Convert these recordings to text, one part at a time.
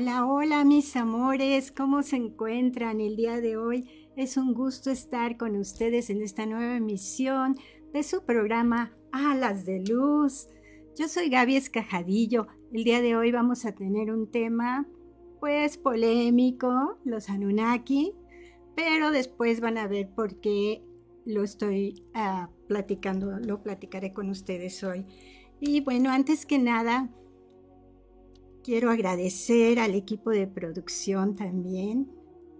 Hola, hola mis amores, ¿cómo se encuentran el día de hoy? Es un gusto estar con ustedes en esta nueva emisión de su programa Alas de Luz. Yo soy Gaby Escajadillo. El día de hoy vamos a tener un tema pues polémico, los Anunnaki, pero después van a ver por qué lo estoy ah, platicando, lo platicaré con ustedes hoy. Y bueno, antes que nada, quiero agradecer al equipo de producción también,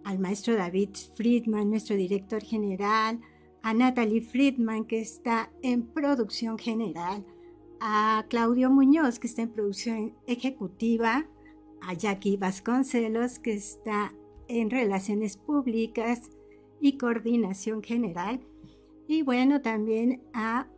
al maestro David Friedman, nuestro director general, a Natalie Friedman, que está en producción general, a Claudio Muñoz, que está en producción ejecutiva, a Jackie Vasconcelos, que está en relaciones públicas y coordinación general, y bueno, también a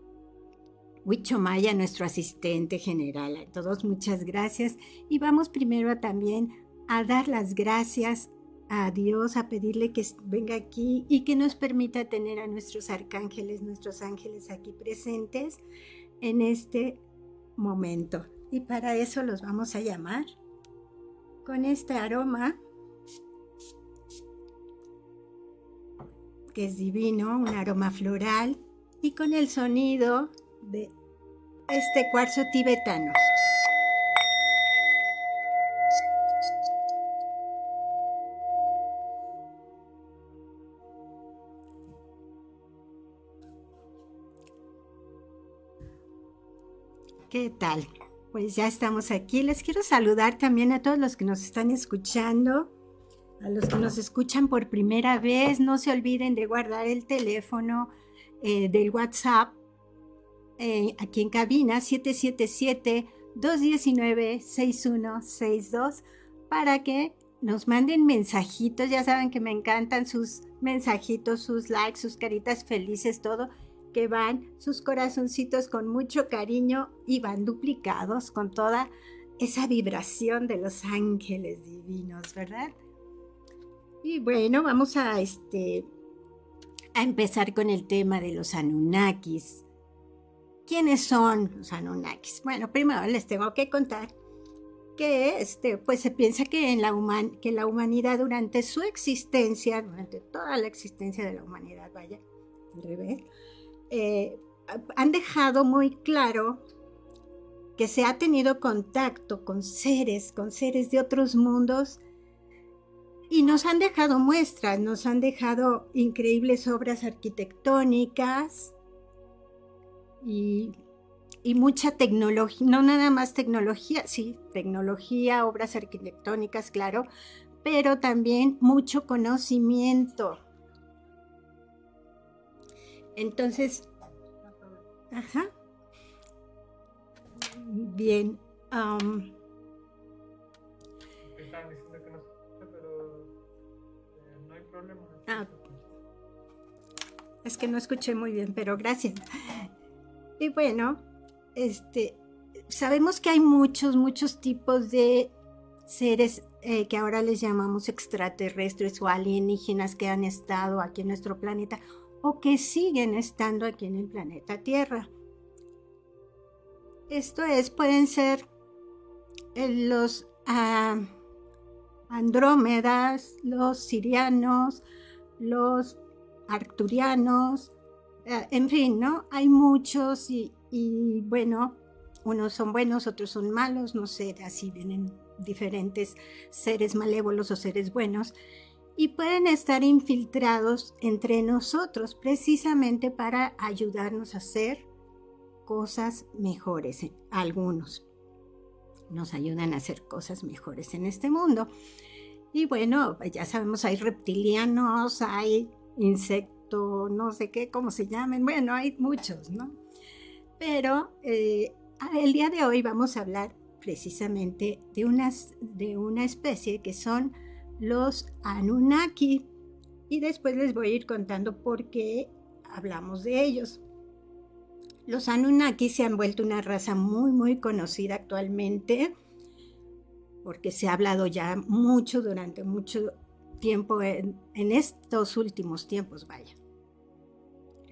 Huicho Maya, nuestro asistente general. A todos muchas gracias. Y vamos primero también a dar las gracias a Dios, a pedirle que venga aquí y que nos permita tener a nuestros arcángeles, nuestros ángeles aquí presentes en este momento. Y para eso los vamos a llamar con este aroma que es divino, un aroma floral, y con el sonido de este cuarzo tibetano. ¿Qué tal? Pues ya estamos aquí. Les quiero saludar también a todos los que nos están escuchando a los que nos escuchan por primera vez, no se olviden de guardar el teléfono eh, del WhatsApp eh, aquí en cabina 777-219-6162 para que nos manden mensajitos. Ya saben que me encantan sus mensajitos, sus likes, sus caritas felices, todo que van, sus corazoncitos con mucho cariño y van duplicados con toda esa vibración de los ángeles divinos, ¿verdad? Y bueno, vamos a, este, a empezar con el tema de los Anunnakis. ¿Quiénes son los Anunnakis? Bueno, primero les tengo que contar que este, pues se piensa que, en la que la humanidad durante su existencia, durante toda la existencia de la humanidad, vaya, al revés, eh, han dejado muy claro que se ha tenido contacto con seres, con seres de otros mundos y nos han dejado muestras, nos han dejado increíbles obras arquitectónicas y, mucha tecnología, no nada más tecnología, sí, tecnología, obras arquitectónicas, claro, pero también mucho conocimiento. Entonces, ajá. Bien. Ah, es que no escuché muy bien, pero gracias. Y bueno, este, sabemos que hay muchos, muchos tipos de seres eh, que ahora les llamamos extraterrestres o alienígenas que han estado aquí en nuestro planeta o que siguen estando aquí en el planeta Tierra. Esto es, pueden ser eh, los ah, andrómedas, los sirianos, los arcturianos, en fin, ¿no? Hay muchos y, bueno, unos son buenos, otros son malos, no sé, así vienen diferentes seres malévolos o seres buenos y pueden estar infiltrados entre nosotros precisamente para ayudarnos a hacer cosas mejores, algunos nos ayudan a hacer cosas mejores en este mundo. Y bueno, ya sabemos, hay reptilianos, hay insectos, no sé qué, cómo se llamen, bueno, hay muchos, ¿no? Pero eh, el día de hoy vamos a hablar precisamente de, unas, de una especie que son los Anunnaki. Y después les voy a ir contando por qué hablamos de ellos. Los Anunnaki se han vuelto una raza muy, muy conocida actualmente, porque se ha hablado ya mucho durante mucho tiempo, en, en estos últimos tiempos, vaya.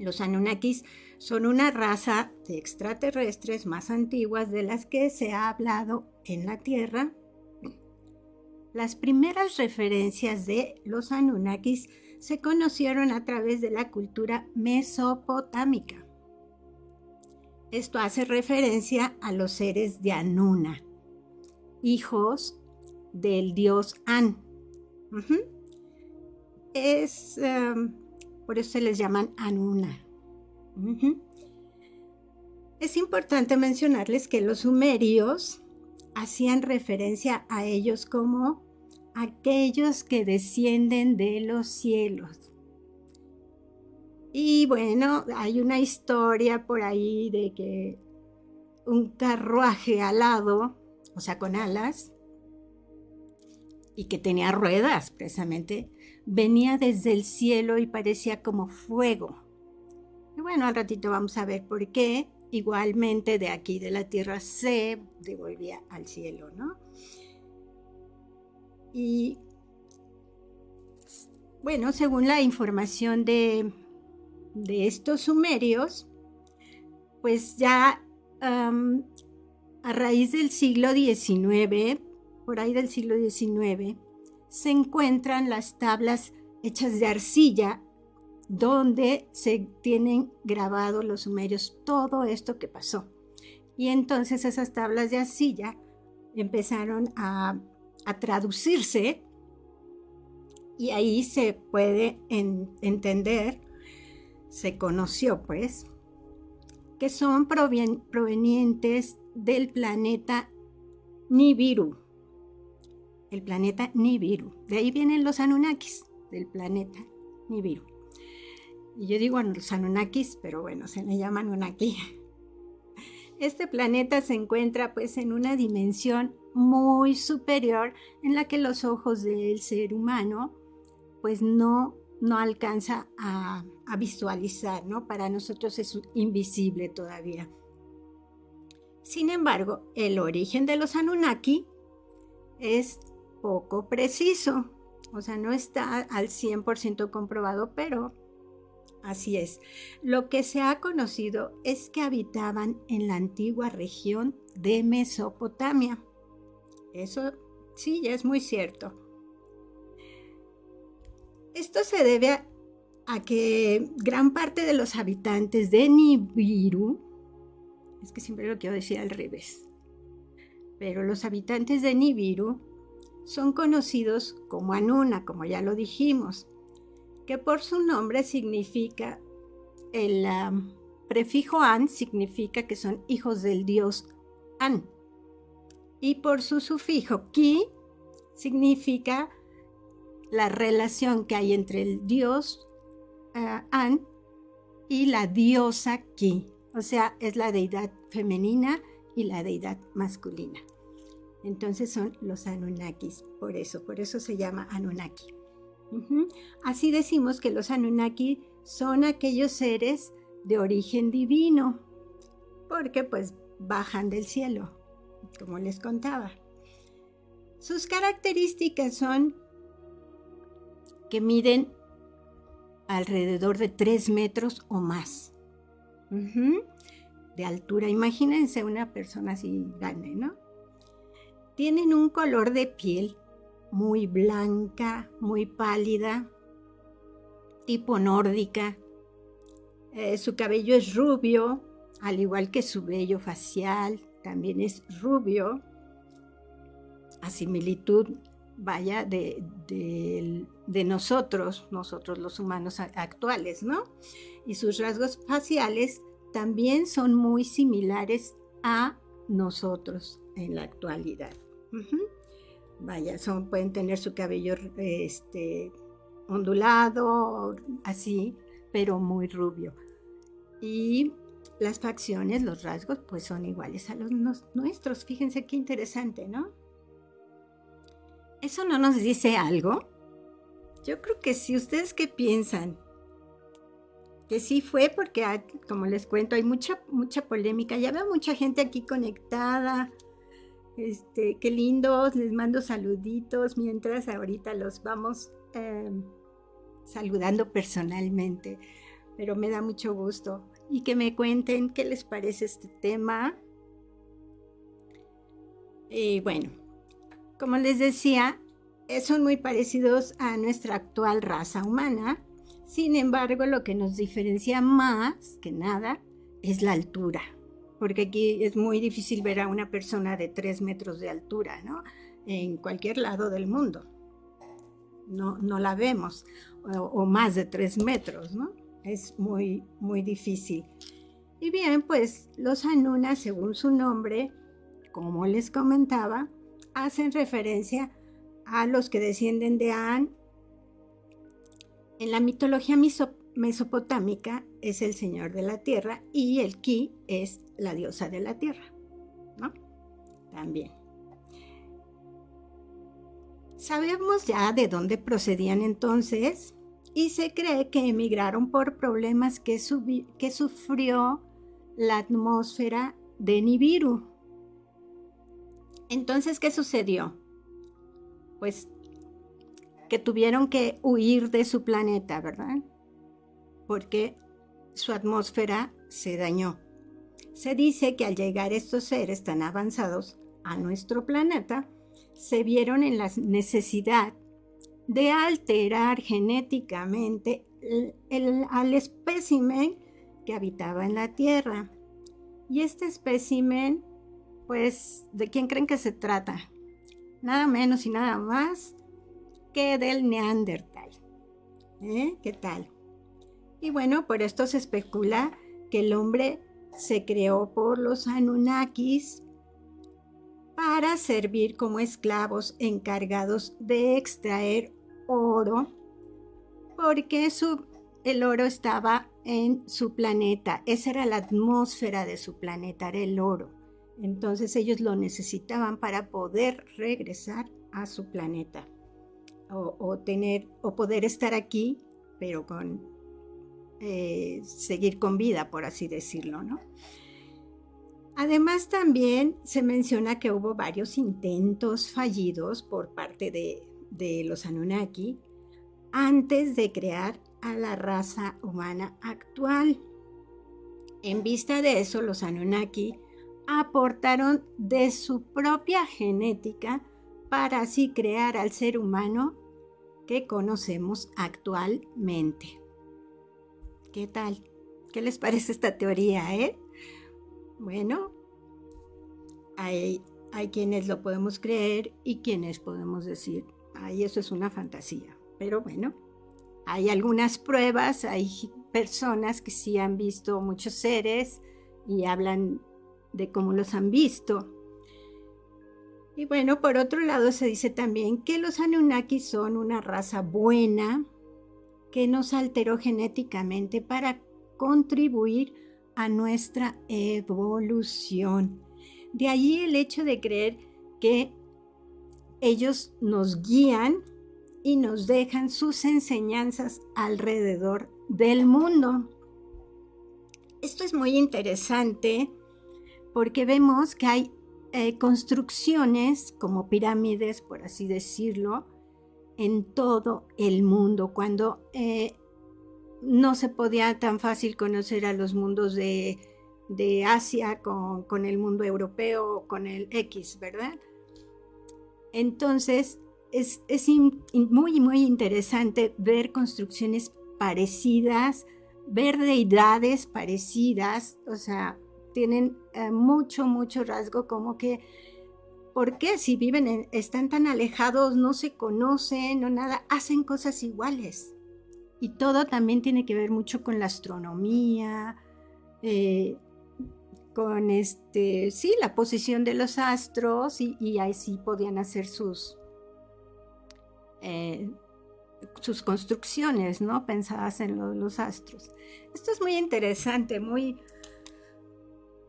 Los Anunnakis son una raza de extraterrestres más antiguas de las que se ha hablado en la Tierra. Las primeras referencias de los Anunnakis se conocieron a través de la cultura mesopotámica. Esto hace referencia a los seres de Anuna, hijos del dios An. Es em, por eso se les llaman Anuna. Es importante mencionarles que los sumerios hacían referencia a ellos como aquellos que descienden de los cielos. Y bueno, hay una historia por ahí de que un carruaje alado, o sea, con alas, y que tenía ruedas precisamente, venía desde el cielo y parecía como fuego. Y bueno, al ratito vamos a ver por qué. Igualmente de aquí de la tierra se devolvía al cielo, ¿no? Y bueno, según la información de, de estos sumerios, pues ya a raíz del siglo XIX, por ahí del siglo XIX, se encuentran las tablas hechas de arcilla donde se tienen grabados los sumerios todo esto que pasó. Y entonces esas tablas de arcilla empezaron a, traducirse y ahí se puede entender, se conoció pues, que son provenientes del planeta Nibiru el planeta Nibiru. De ahí vienen los Anunnakis, del planeta Nibiru. Y yo digo los Anunnakis, pero bueno, se le llama Anunnaki. Este planeta se encuentra pues en una dimensión muy superior en la que los ojos del ser humano pues no, no alcanza a, a visualizar, ¿no? Para nosotros es invisible todavía. Sin embargo, el origen de los Anunnaki es poco preciso. O sea, no está al 100% comprobado, pero así es. Lo que se ha conocido es que habitaban en la antigua región de Mesopotamia. Eso sí, ya es muy cierto. Esto se debe a, a que gran parte de los habitantes de Nibiru, es que siempre lo quiero decir al revés, pero los habitantes de Nibiru son conocidos como Anuna, como ya lo dijimos, que por su nombre significa, el prefijo An significa que son hijos del dios An. Y por su sufijo Ki significa la relación que hay entre el dios eh, An y la diosa Ki. O sea, es la deidad femenina y la deidad masculina. Entonces son los Anunnakis, por eso, por eso se llama Anunnaki. Así decimos que los Anunnaki son aquellos seres de origen divino, porque pues bajan del cielo, como les contaba. Sus características son que miden alrededor de 3 metros o más de altura. Imagínense una persona así grande, ¿no? Tienen un color de piel muy blanca, muy pálida, tipo nórdica. Eh, su cabello es rubio, al igual que su vello facial, también es rubio. A similitud, vaya, de, de nosotros, nosotros los humanos actuales, ¿no? Y sus rasgos faciales también son muy similares a nosotros en la actualidad. Vaya, pueden tener su cabello este, ondulado, así, pero muy rubio. Y las facciones, los rasgos, pues son iguales a los nuestros. Fíjense qué interesante, ¿no? ¿Eso no nos dice algo? Yo creo que sí. ¿Ustedes qué piensan? Que sí fue porque, como les cuento, hay mucha, mucha polémica. Ya veo mucha gente aquí conectada. Este, qué lindos. Les mando saluditos mientras ahorita los vamos em, saludando personalmente. Pero me da mucho gusto. Y que me cuenten qué les parece este tema. Y bueno, como les decía, eh, son muy parecidos a nuestra actual raza humana. Sin embargo, lo que nos diferencia más que nada es la altura, porque aquí es muy difícil ver a una persona de 3 metros de altura, ¿no? En cualquier lado del mundo. No, no la vemos, o, más de 3 metros, ¿no? Es muy, muy difícil. Y bien, pues los Anunas, según su nombre, como les comentaba, hacen referencia a los que descienden de An. En la mitología mesopotámica es el señor de la tierra y el Ki es la diosa de la tierra, ¿no? También. Sabemos ya de dónde procedían entonces y se cree que emigraron por problemas que, que sufrió la atmósfera de Nibiru, entonces, ¿qué sucedió? Pues que tuvieron que huir de su planeta, ¿verdad? Porque su atmósfera se dañó. Se dice que al llegar estos seres tan avanzados a nuestro planeta, se vieron en la necesidad de alterar genéticamente al espécimen que habitaba en la Tierra. Y este espécimen pues, ¿de quién creen que se trata? Nada menos y nada más que del Neandertal. ¿Eh? ¿Qué tal? Y bueno, por esto se especula que el hombre se creó por los Anunnakis para servir como esclavos encargados de extraer oro, porque el oro estaba en su planeta, esa era la atmósfera de su planeta, era el oro. Entonces ellos lo necesitaban para poder regresar a su planeta o, tener o poder estar aquí, pero con eh, seguir con vida, por así decirlo, ¿no? Además también se menciona que hubo varios intentos fallidos por parte de, de los Anunnaki antes de crear a la raza humana actual. En vista de eso, los Anunnaki aportaron de su propia genética para así crear al ser humano que conocemos actualmente. ¿Qué tal? ¿Qué les parece esta teoría, eh? Bueno, hay, hay quienes lo podemos creer y quienes podemos decir, ay, eso es una fantasía. Pero bueno, hay algunas pruebas, hay personas que sí han visto muchos seres y hablan de cómo los han visto. Y bueno, por otro lado se dice también que los Anunnaki son una raza buena que nos alteró genéticamente para contribuir a nuestra evolución. De ahí el hecho de creer que ellos nos guían y nos dejan sus enseñanzas alrededor del mundo. Esto es muy interesante porque vemos que hay eh, construcciones como pirámides, por así decirlo, en todo el mundo, cuando eh, no se podía tan fácil conocer a los mundos de, Asia con, el mundo europeo, con el X, ¿verdad? Entonces, es, es muy, muy interesante ver construcciones parecidas, ver deidades parecidas, o sea, tienen eh, mucho, mucho rasgo como que, ¿por qué si viven, están tan alejados, no se conocen o nada, hacen cosas iguales? Y todo también tiene que ver mucho con la astronomía, eh, con este, sí, la posición de los astros y, y ahí sí podían hacer sus, eh, sus construcciones, ¿no? Pensadas en los astros. Esto es muy interesante, muy,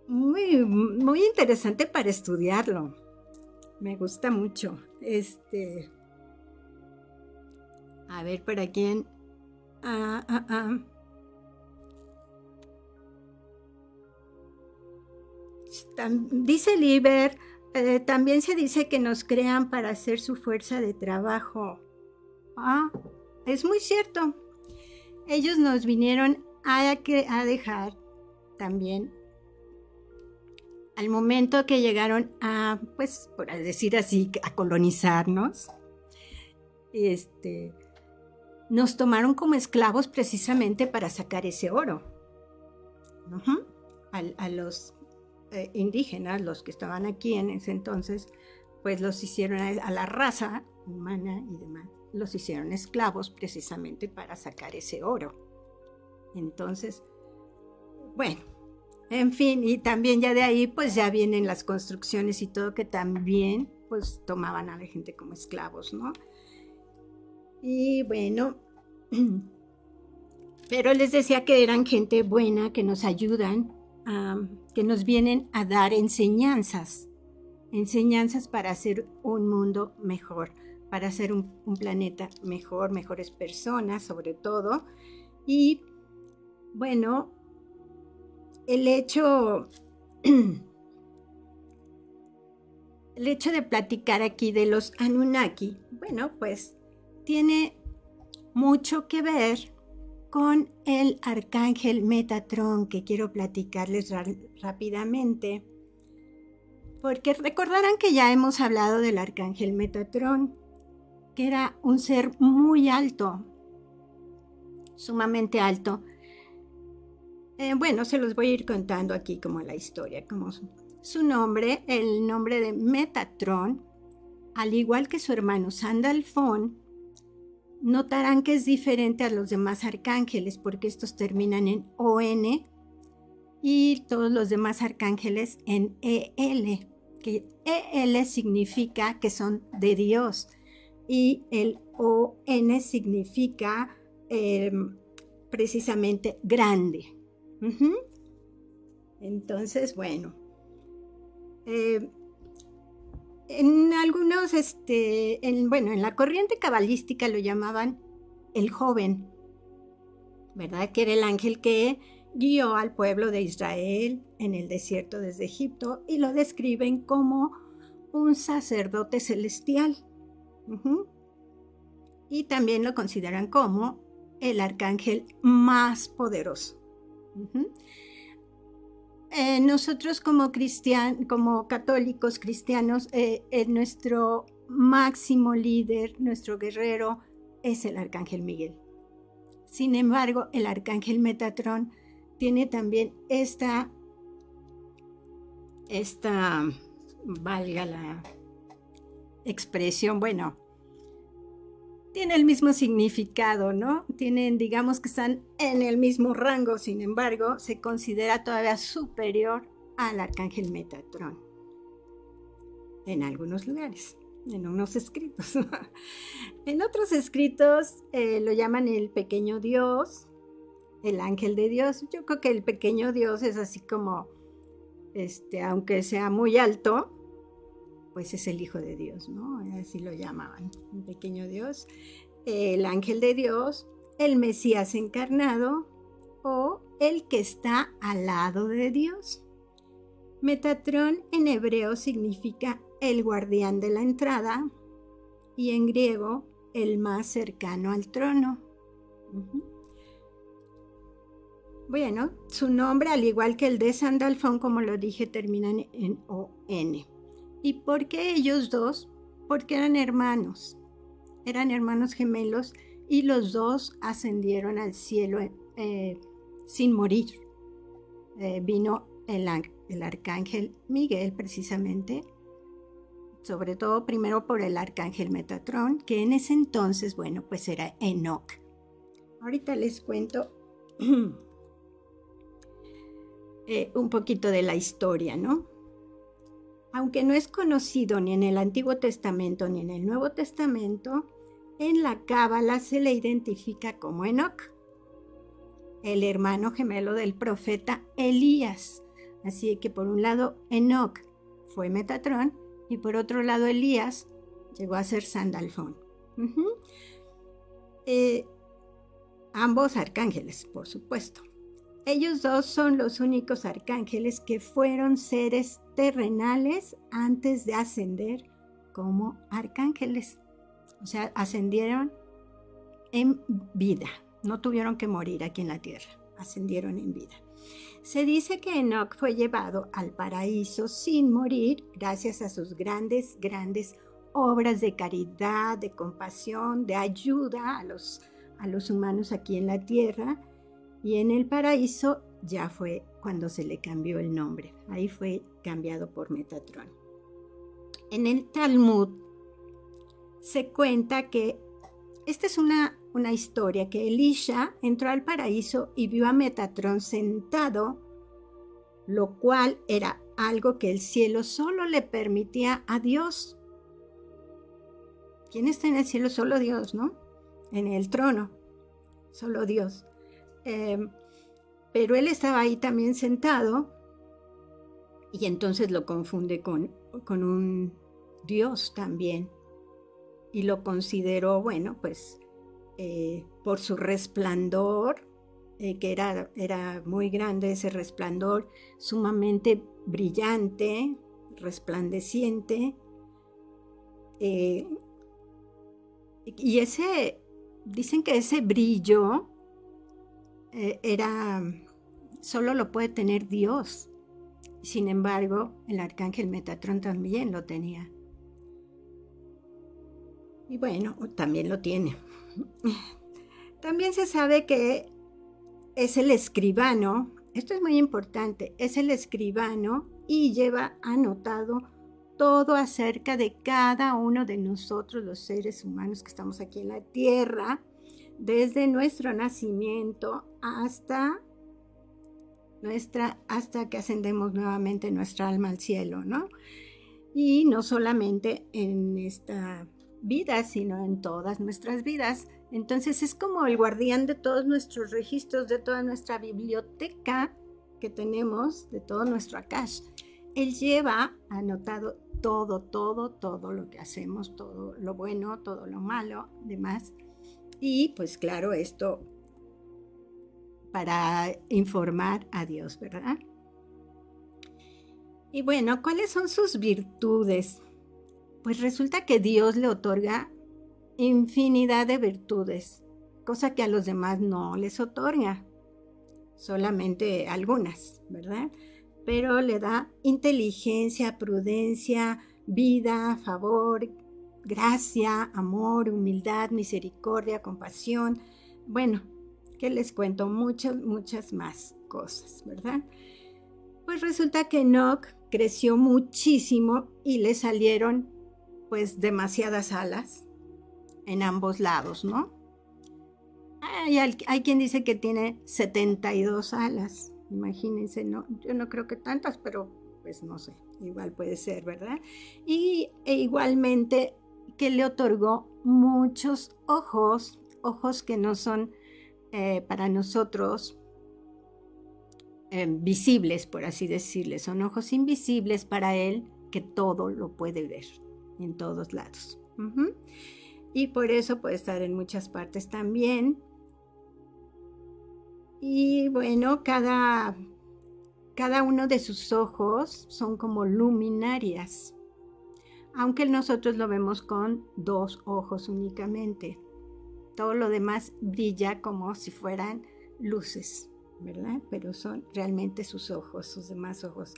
muy, muy interesante para estudiarlo. Me gusta mucho. Este. A ver, ¿para quién? Ah, ah, ah. dice Liber, eh, también se dice que nos crean para hacer su fuerza de trabajo. Ah, es muy cierto. Ellos nos vinieron a, a dejar también al momento que llegaron a, pues, por decir así, a colonizarnos, este, nos tomaron como esclavos precisamente para sacar ese oro. a, los eh, indígenas, los que estaban aquí en ese entonces, pues los hicieron a, la raza humana y demás, los hicieron esclavos precisamente para sacar ese oro. Entonces, bueno, en fin, y también ya de ahí pues ya vienen las construcciones y todo que también pues tomaban a la gente como esclavos, ¿no? Y bueno, pero les decía que eran gente buena, que nos ayudan que nos vienen a dar enseñanzas, enseñanzas para hacer un mundo mejor, para hacer un, planeta mejor, mejores personas sobre todo. Y bueno, el hecho, el hecho de platicar aquí de los Anunnaki, bueno, pues tiene mucho que ver con el arcángel Metatron que quiero platicarles rápidamente. Porque recordarán que ya hemos hablado del arcángel Metatron, que era un ser muy alto, sumamente alto. Eh, bueno, se los voy a ir contando aquí como la historia, como su nombre, el nombre de Metatron, al igual que su hermano Sandalfón, notarán que es diferente a los demás arcángeles porque estos terminan en ON y todos los demás arcángeles en EL, que EL significa que son de Dios y el ON significa em, precisamente grande. Entonces, bueno, eh, en algunos, este, bueno, en la corriente cabalística lo llamaban el joven, ¿verdad? Que era el ángel que guió al pueblo de Israel en el desierto desde Egipto y lo describen como un sacerdote celestial. Y también lo consideran como el arcángel más poderoso. Eh, nosotros como, como católicos cristianos, eh, eh, nuestro máximo líder, nuestro guerrero, es el arcángel Miguel. Sin embargo, el arcángel Metatrón tiene también esta, esta, valga la expresión, bueno, tiene el mismo significado, ¿no? Tienen, digamos que están en el mismo rango, sin embargo, se considera todavía superior al arcángel Metatron. En algunos lugares, en unos escritos. en otros escritos eh, lo llaman el pequeño Dios, el ángel de Dios. Yo creo que el pequeño Dios es así como, este, aunque sea muy alto, pues es el Hijo de Dios, ¿no? Así lo llamaban, un pequeño Dios, el ángel de Dios, el Mesías encarnado o el que está al lado de Dios. Metatrón en hebreo significa el guardián de la entrada y en griego el más cercano al trono. Bueno, su nombre, al igual que el de Sandalfón, como lo dije, termina en O-N. ¿Y por qué ellos dos? Porque eran hermanos, eran hermanos gemelos y los dos ascendieron al cielo eh, sin morir. Eh, vino el, el arcángel Miguel precisamente, sobre todo primero por el arcángel Metatrón, que en ese entonces, bueno, pues era Enoch. Ahorita les cuento eh, un poquito de la historia, ¿no? Aunque no es conocido ni en el Antiguo Testamento ni en el Nuevo Testamento, en la Cábala se le identifica como Enoch, el hermano gemelo del profeta Elías. Así que por un lado Enoch fue Metatrón y por otro lado Elías llegó a ser Sandalfón. Eh, ambos arcángeles, por supuesto. Ellos dos son los únicos arcángeles que fueron seres terrenales antes de ascender como arcángeles. O sea, ascendieron en vida, no tuvieron que morir aquí en la tierra, ascendieron en vida. Se dice que Enoch fue llevado al paraíso sin morir gracias a sus grandes, grandes obras de caridad, de compasión, de ayuda a los, a los humanos aquí en la tierra. Y en el paraíso ya fue cuando se le cambió el nombre. Ahí fue cambiado por Metatron. En el Talmud se cuenta que esta es una, una historia que Elisha entró al paraíso y vio a Metatron sentado, lo cual era algo que el cielo solo le permitía a Dios. ¿Quién está en el cielo? Solo Dios, ¿no? En el trono, solo Dios. Em, pero él estaba ahí también sentado y entonces lo confunde con, con un Dios también y lo consideró, bueno, pues eh, por su resplandor, eh, que era, era muy grande ese resplandor, sumamente brillante, resplandeciente. Eh, y ese, dicen que ese brillo era, solo lo puede tener Dios. Sin embargo, el arcángel Metatrón también lo tenía. Y bueno, también lo tiene. También se sabe que es el escribano, esto es muy importante, es el escribano y lleva anotado todo acerca de cada uno de nosotros, los seres humanos que estamos aquí en la tierra, desde nuestro nacimiento hasta nuestra hasta que ascendemos nuevamente nuestra alma al cielo, ¿no? Y no solamente en esta vida, sino en todas nuestras vidas. Entonces es como el guardián de todos nuestros registros, de toda nuestra biblioteca que tenemos, de todo nuestro Akash. Él lleva anotado todo, todo, todo lo que hacemos, todo lo bueno, todo lo malo, demás. Y pues claro, esto para informar a Dios, ¿verdad? Y bueno, ¿cuáles son sus virtudes? Pues resulta que Dios le otorga infinidad de virtudes, cosa que a los demás no les otorga, solamente algunas, ¿verdad? Pero le da inteligencia, prudencia, vida, favor, gracia, amor, humildad, misericordia, compasión. Bueno, que les cuento muchas, muchas más cosas, ¿verdad? Pues resulta que Enoch creció muchísimo y le salieron pues demasiadas alas en ambos lados, ¿no? Hay, hay, quien dice que tiene 72 alas, imagínense, no, yo no creo que tantas, pero pues no sé, igual puede ser, ¿verdad? Y e igualmente que le otorgó muchos ojos, ojos que no son eh, para nosotros eh, visibles, por así decirles, son ojos invisibles para él que todo lo puede ver en todos lados. Y por eso puede estar en muchas partes también. Y bueno, cada, cada uno de sus ojos son como luminarias, aunque nosotros lo vemos con dos ojos únicamente. Todo lo demás brilla como si fueran luces, ¿verdad? Pero son realmente sus ojos, sus demás ojos.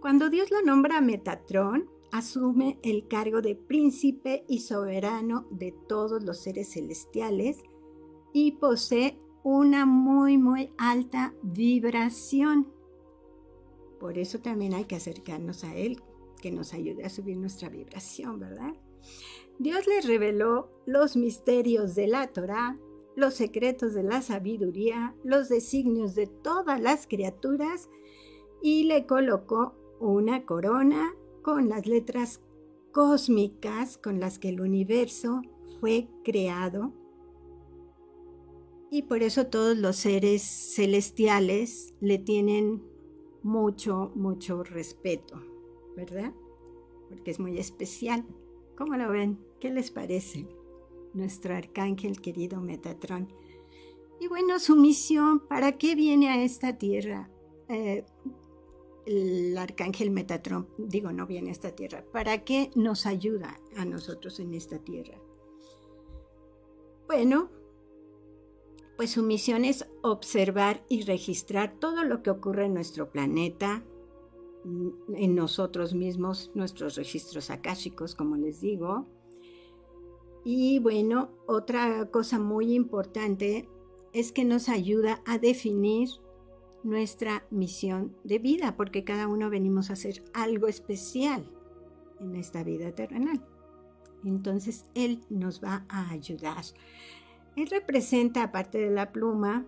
Cuando Dios lo nombra Metatrón, asume el cargo de príncipe y soberano de todos los seres celestiales y posee una muy, muy alta vibración. Por eso también hay que acercarnos a Él, que nos ayude a subir nuestra vibración, ¿verdad? Dios le reveló los misterios de la Torah, los secretos de la sabiduría, los designios de todas las criaturas y le colocó una corona con las letras cósmicas con las que el universo fue creado. Y por eso todos los seres celestiales le tienen mucho, mucho respeto, ¿verdad? Porque es muy especial. ¿Cómo lo ven? ¿Qué les parece? Nuestro arcángel querido Metatron. Y bueno, su misión, ¿para qué viene a esta tierra? Eh, el arcángel Metatron, digo, no viene a esta tierra, ¿para qué nos ayuda a nosotros en esta tierra? Bueno, pues su misión es observar y registrar todo lo que ocurre en nuestro planeta, en nosotros mismos, nuestros registros akáshicos, como les digo. Y bueno, otra cosa muy importante es que nos ayuda a definir nuestra misión de vida, porque cada uno venimos a hacer algo especial en esta vida terrenal. Entonces Él nos va a ayudar. Él representa, aparte de la pluma,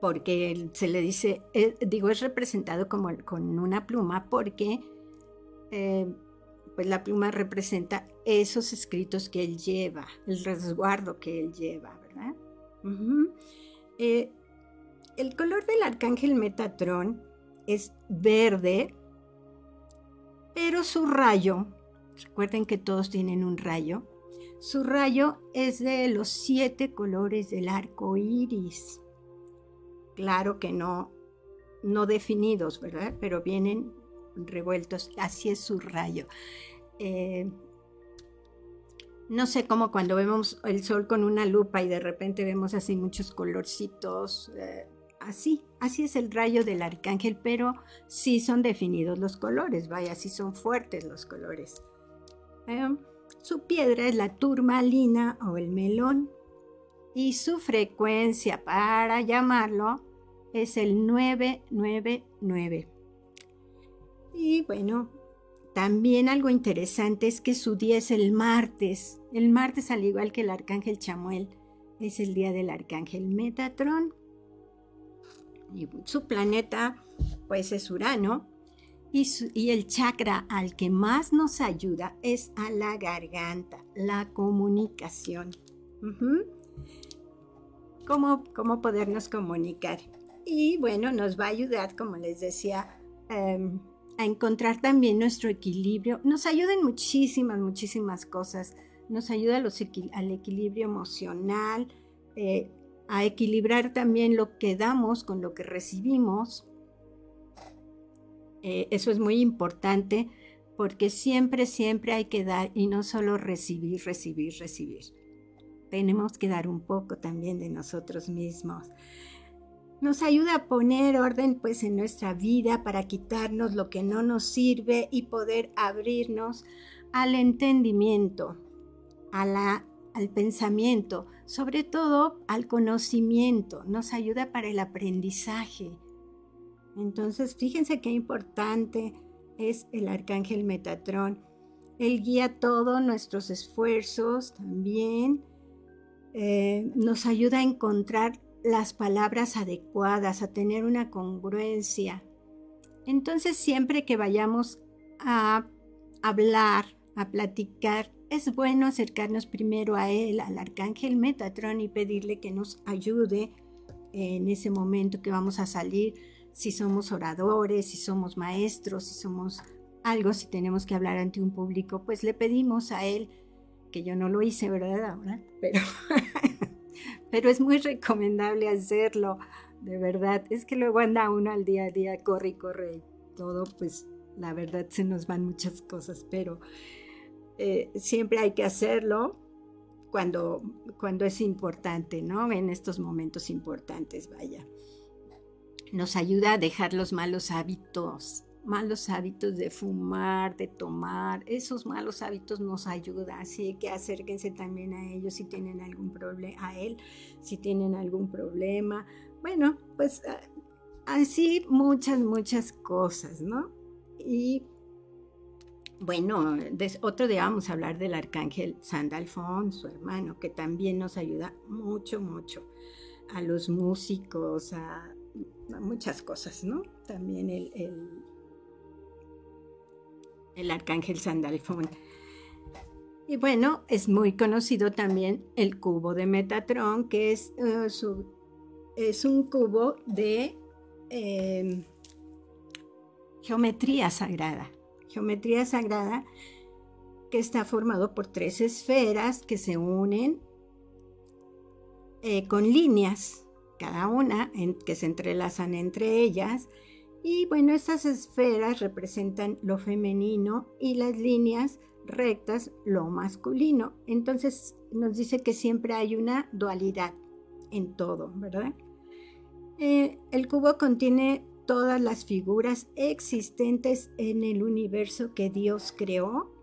porque se le dice, eh, digo, es representado como con una pluma porque eh, pues la pluma representa esos escritos que él lleva, el resguardo que él lleva, ¿verdad? Eh, el color del arcángel Metatron es verde, pero su rayo, recuerden que todos tienen un rayo, su rayo es de los siete colores del arco iris. Claro que no, no definidos, ¿verdad? Pero vienen revueltos. Así es su rayo. Eh, no sé cómo cuando vemos el sol con una lupa y de repente vemos así muchos colorcitos. Eh, así, así es el rayo del arcángel, pero sí son definidos los colores, vaya, sí son fuertes los colores. Eh, su piedra es la turmalina o el melón y su frecuencia para llamarlo es el 999. Y bueno, también algo interesante es que su día es el martes. El martes, al igual que el arcángel Chamuel, es el día del arcángel Metatron. Y su planeta, pues es Urano. Y, el chakra al que más nos ayuda es a la garganta, la comunicación. ¿Cómo, ¿Cómo, podernos comunicar? Y bueno, nos va a ayudar, como les decía, em, a encontrar también nuestro equilibrio. Nos ayuda en muchísimas, muchísimas cosas. Nos ayuda al equilibrio emocional, eh, a equilibrar también lo que damos con lo que recibimos eh, eso es muy importante porque siempre, siempre hay que dar y no solo recibir, recibir, recibir. Tenemos que dar un poco también de nosotros mismos. Nos ayuda a poner orden pues en nuestra vida para quitarnos lo que no nos sirve y poder abrirnos al entendimiento, a la, al pensamiento, sobre todo al conocimiento. Nos ayuda para el aprendizaje entonces, fíjense qué importante es el arcángel Metatrón. Él guía todos nuestros esfuerzos también. Eh, nos ayuda a encontrar las palabras adecuadas, a tener una congruencia. Entonces, siempre que vayamos a hablar, a platicar, es bueno acercarnos primero a él, al arcángel Metatrón, y pedirle que nos ayude en ese momento que vamos a salir si somos oradores, si somos maestros, si somos algo, si tenemos que hablar ante un público, pues le pedimos a él, que yo no lo hice, ¿verdad? Ahora, pero, pero es muy recomendable hacerlo, de verdad. Es que luego anda uno al día a día, corre y corre y todo, pues la verdad se nos van muchas cosas, pero eh, siempre hay que hacerlo cuando, cuando es importante, ¿no? En estos momentos importantes, vaya nos ayuda a dejar los malos hábitos, malos hábitos de fumar, de tomar, esos malos hábitos nos ayuda, así que acérquense también a ellos si tienen algún problema, a él si tienen algún problema. Bueno, pues ah, así muchas, muchas cosas, ¿no? Y bueno, otro día vamos a hablar del arcángel Sandalfón, su hermano, que también nos ayuda mucho, mucho a los músicos, a, muchas cosas, ¿no? También el, arcángel Sandalfón. Y bueno, es muy conocido también el cubo de Metatron, que es, uh, es un cubo de em, geometría sagrada. Geometría sagrada que está formado por tres esferas que se unen eh, con líneas, cada una que se entrelazan entre ellas. Y bueno, estas esferas representan lo femenino y las líneas rectas lo masculino. Entonces nos dice que siempre hay una dualidad en todo, ¿verdad? Eh, el cubo contiene todas las figuras existentes en el universo que Dios creó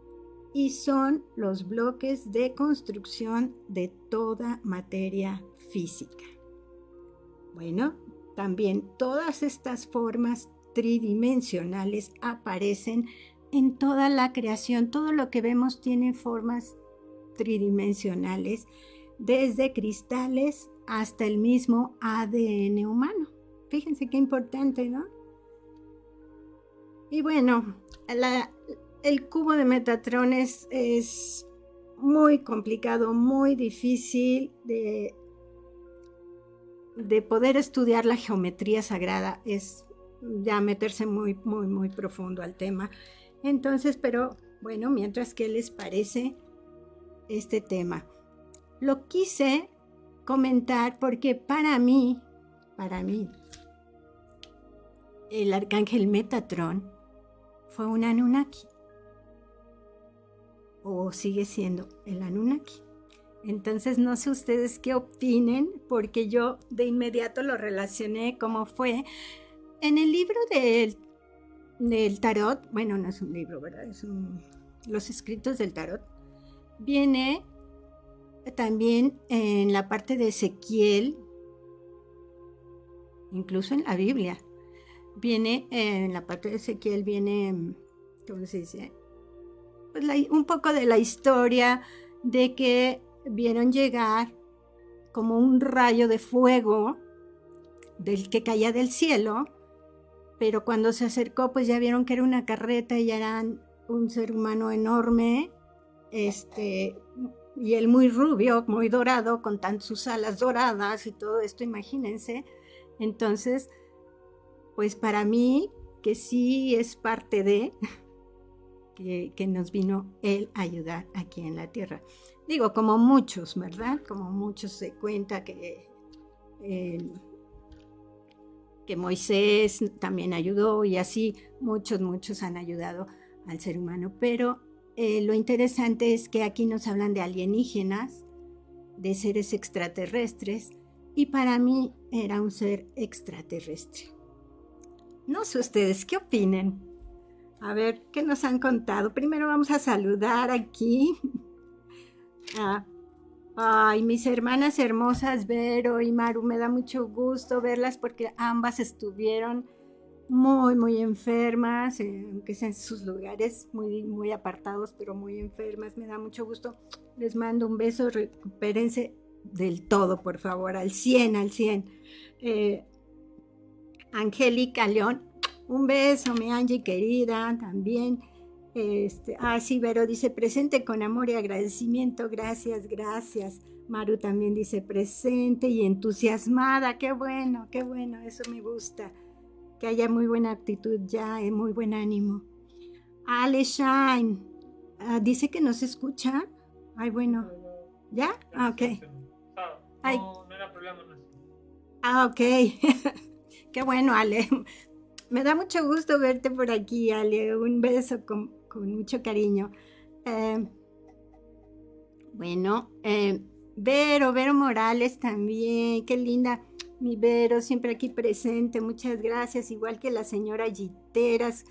y son los bloques de construcción de toda materia física. Bueno, también todas estas formas tridimensionales aparecen en toda la creación. Todo lo que vemos tiene formas tridimensionales, desde cristales hasta el mismo ADN humano. Fíjense qué importante, ¿no? Y bueno, el cubo de Metatron es, muy complicado, muy difícil de, de poder estudiar la geometría sagrada. Es ya meterse muy, muy, muy profundo al tema. Entonces, pero bueno, mientras que les parece este tema. Lo quise comentar porque para mí, para mí, el arcángel Metatron fue un Anunnaki. O sigue siendo el Anunnaki. Entonces no sé ustedes qué opinen, porque yo de inmediato lo relacioné como fue en el libro del, del tarot, bueno, no es un libro, ¿verdad? Es los escritos del tarot. Viene también en la parte de Ezequiel, incluso en la Biblia, viene en la parte de Ezequiel, viene, ¿cómo se dice? Pues un poco de la historia de que vieron llegar como un rayo de fuego del que caía del cielo pero cuando se acercó pues ya vieron que era una carreta y eran un ser humano enorme, este, y él muy rubio, muy dorado, con tan, sus alas doradas y todo esto, imagínense. Entonces, pues para mí, que sí es parte de, que, nos vino él a ayudar aquí en la tierra. Digo, como muchos, ¿verdad? Como muchos se cuenta que... Eh, que Moisés también ayudó y así muchos, muchos han ayudado al ser humano. Pero eh, lo interesante es que aquí nos hablan de alienígenas, de seres extraterrestres, y para mí era un ser extraterrestre. No sé ustedes, ¿qué opinen? A ver, ¿qué nos han contado? Primero vamos a saludar aquí a Ay, mis hermanas hermosas, Vero y Maru, me da mucho gusto verlas porque ambas estuvieron muy, muy enfermas, eh, aunque sean sus lugares muy, muy apartados, pero muy enfermas. Me da mucho gusto. Les mando un beso, recupérense del todo, por favor, al 100, al 100. Eh, Angélica León, un beso, mi Angie querida, también. Este, ah, sí, Vero dice presente con amor y agradecimiento. Gracias, gracias. Maru también dice presente y entusiasmada. Qué bueno, qué bueno, eso me gusta. Que haya muy buena actitud ya, y eh, muy buen ánimo. Ale Shine ah, dice que no se escucha. Ay, bueno. ¿Ya? Ah, ok. No, no era problema. Ah, ok. qué bueno, Ale. Me da mucho gusto verte por aquí, Ale. Un beso con, con mucho cariño. Eh, bueno, eh, Vero, Vero Morales también, qué linda. Mi Vero, siempre aquí presente, muchas gracias. Igual que la señora Giteras,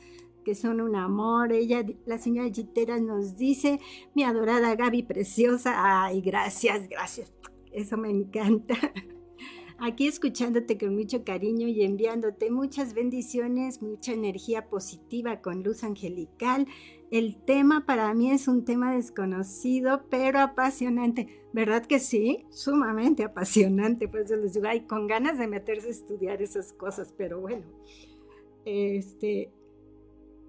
que son un amor. Ella, la señora Giteras nos dice, mi adorada Gaby preciosa. Ay, gracias, gracias. Eso me encanta. aquí escuchándote con mucho cariño y enviándote muchas bendiciones, mucha energía positiva con luz angelical. El tema para mí es un tema desconocido, pero apasionante. ¿Verdad que sí? Sumamente apasionante. Pues yo les digo, ay, con ganas de meterse a estudiar esas cosas, pero bueno. Este,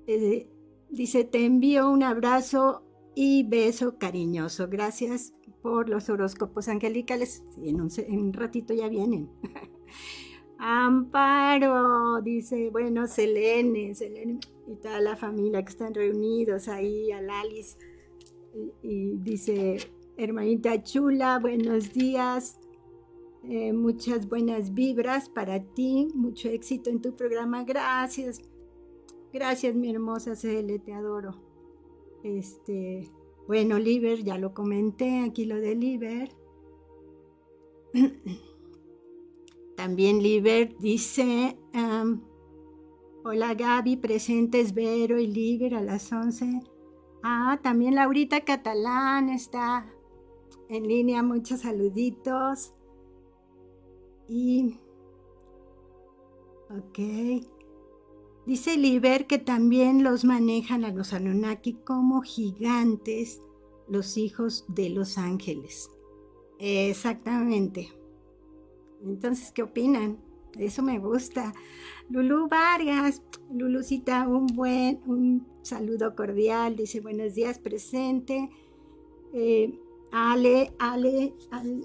eh, dice, te envío un abrazo y beso cariñoso. Gracias por los horóscopos angelicales. en, un, ratito ya vienen. Amparo, dice, bueno, Selene, Selene y toda la familia que están reunidos ahí, al Alice. Y, dice, hermanita chula, buenos días, eh, muchas buenas vibras para ti, mucho éxito en tu programa, gracias. Gracias, mi hermosa Cele, te adoro. Este, bueno, Liber, ya lo comenté, aquí lo de Liber. También Liber dice, hola Gaby, presentes Vero y Liber a las 11. Ah, también Laurita Catalán está en línea, muchos saluditos. Y, ok. Dice Liber que también los manejan a los Anunnaki como gigantes, los hijos de los ángeles. Exactamente. Entonces, ¿qué opinan? Eso me gusta. Lulu Vargas, Lulucita, un buen, un saludo cordial. Dice buenos días, presente. Eh, Ale, Ale,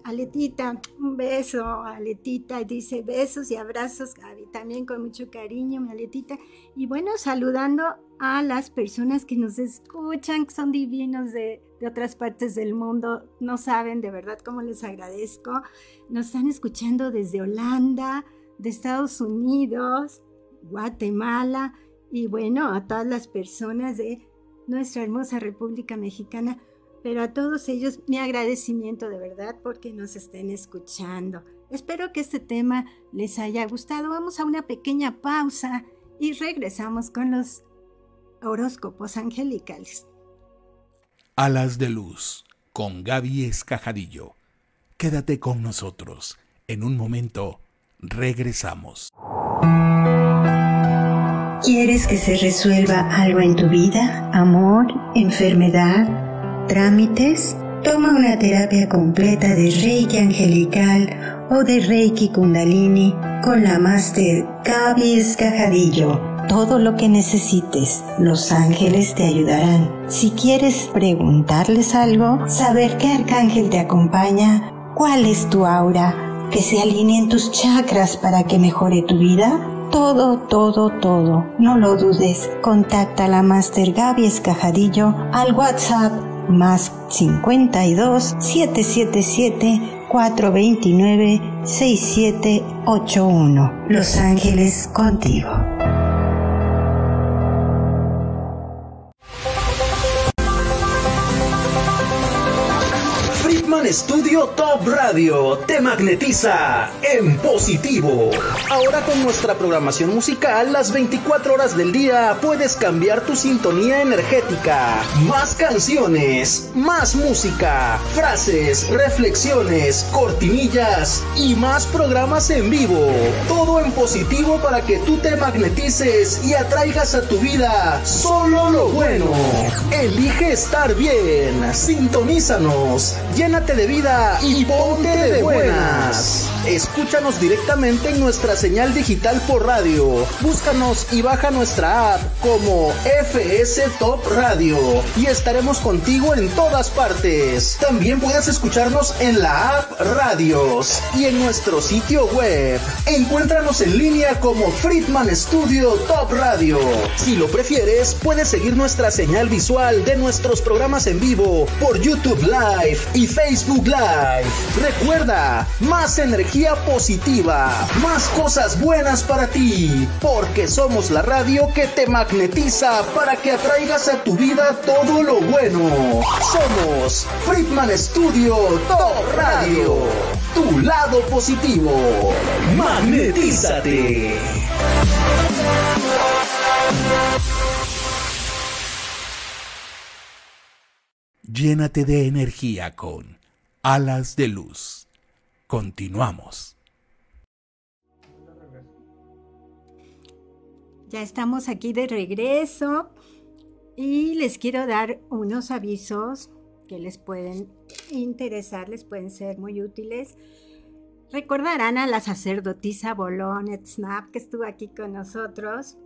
Aletita, un beso, Aletita, dice besos y abrazos, Gaby, también con mucho cariño, mi Aletita. Y bueno, saludando a las personas que nos escuchan, que son divinos de, de otras partes del mundo, no saben de verdad cómo les agradezco. Nos están escuchando desde Holanda, de Estados Unidos, Guatemala y bueno, a todas las personas de nuestra hermosa República Mexicana. Pero a todos ellos mi agradecimiento de verdad porque nos estén escuchando. Espero que este tema les haya gustado. Vamos a una pequeña pausa y regresamos con los horóscopos angelicales. Alas de Luz con Gaby Escajadillo. Quédate con nosotros. En un momento regresamos. ¿Quieres que se resuelva algo en tu vida? Amor, enfermedad trámites, toma una terapia completa de Reiki angelical o de Reiki Kundalini con la Master Gaby Escajadillo. Todo lo que necesites, los ángeles te ayudarán. Si quieres preguntarles algo, saber qué arcángel te acompaña, cuál es tu aura, que se alineen tus chakras para que mejore tu vida, todo, todo, todo. No lo dudes. Contacta a la Master Gaby Escajadillo al WhatsApp más 52 777 429 6781. Los Ángeles contigo. Estudio Top Radio te magnetiza en positivo. Ahora con nuestra programación musical, las 24 horas del día puedes cambiar tu sintonía energética. Más canciones, más música, frases, reflexiones, cortinillas y más programas en vivo. Todo en positivo para que tú te magnetices y atraigas a tu vida solo lo bueno. Elige estar bien. Sintonízanos. Llénate de vida y ponte de buenas. Escúchanos directamente en nuestra señal digital por radio. Búscanos y baja nuestra app como FS Top Radio y estaremos contigo en todas partes. También puedes escucharnos en la app Radios y en nuestro sitio web. Encuéntranos en línea como Friedman Studio Top Radio. Si lo prefieres, puedes seguir nuestra señal visual de nuestros programas en vivo por YouTube Live y Facebook Live. Recuerda, más energía positiva, más cosas buenas para ti, porque somos la radio que te magnetiza para que atraigas a tu vida todo lo bueno. Somos Friedman Studio Top Radio, tu lado positivo. Magnetízate. Llénate de energía con Alas de Luz. Continuamos. Ya estamos aquí de regreso y les quiero dar unos avisos que les pueden interesar, les pueden ser muy útiles. Recordarán a la sacerdotisa Bolonet Snap que estuvo aquí con nosotros.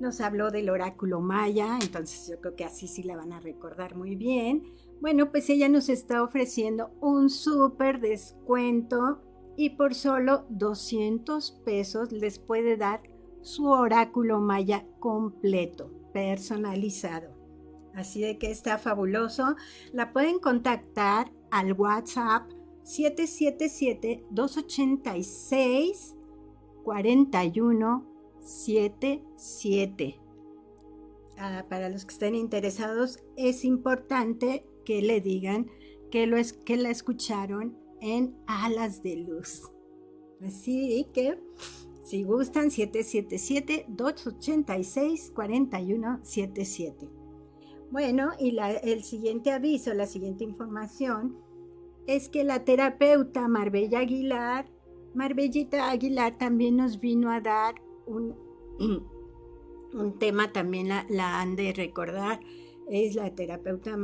Nos habló del oráculo maya, entonces yo creo que así sí la van a recordar muy bien. Bueno, pues ella nos está ofreciendo un súper descuento y por solo 200 pesos les puede dar su oráculo maya completo, personalizado. Así de que está fabuloso. La pueden contactar al WhatsApp 777-286-4177. Ah, para los que estén interesados, es importante que le digan que, lo es, que la escucharon en Alas de Luz. Así que, si gustan, 777-286-4177. Bueno, y el siguiente aviso, la siguiente información, es que la terapeuta Marbella Aguilar, Marbellita Aguilar también nos vino a dar un, un tema, también la, la han de recordar, es la terapeuta,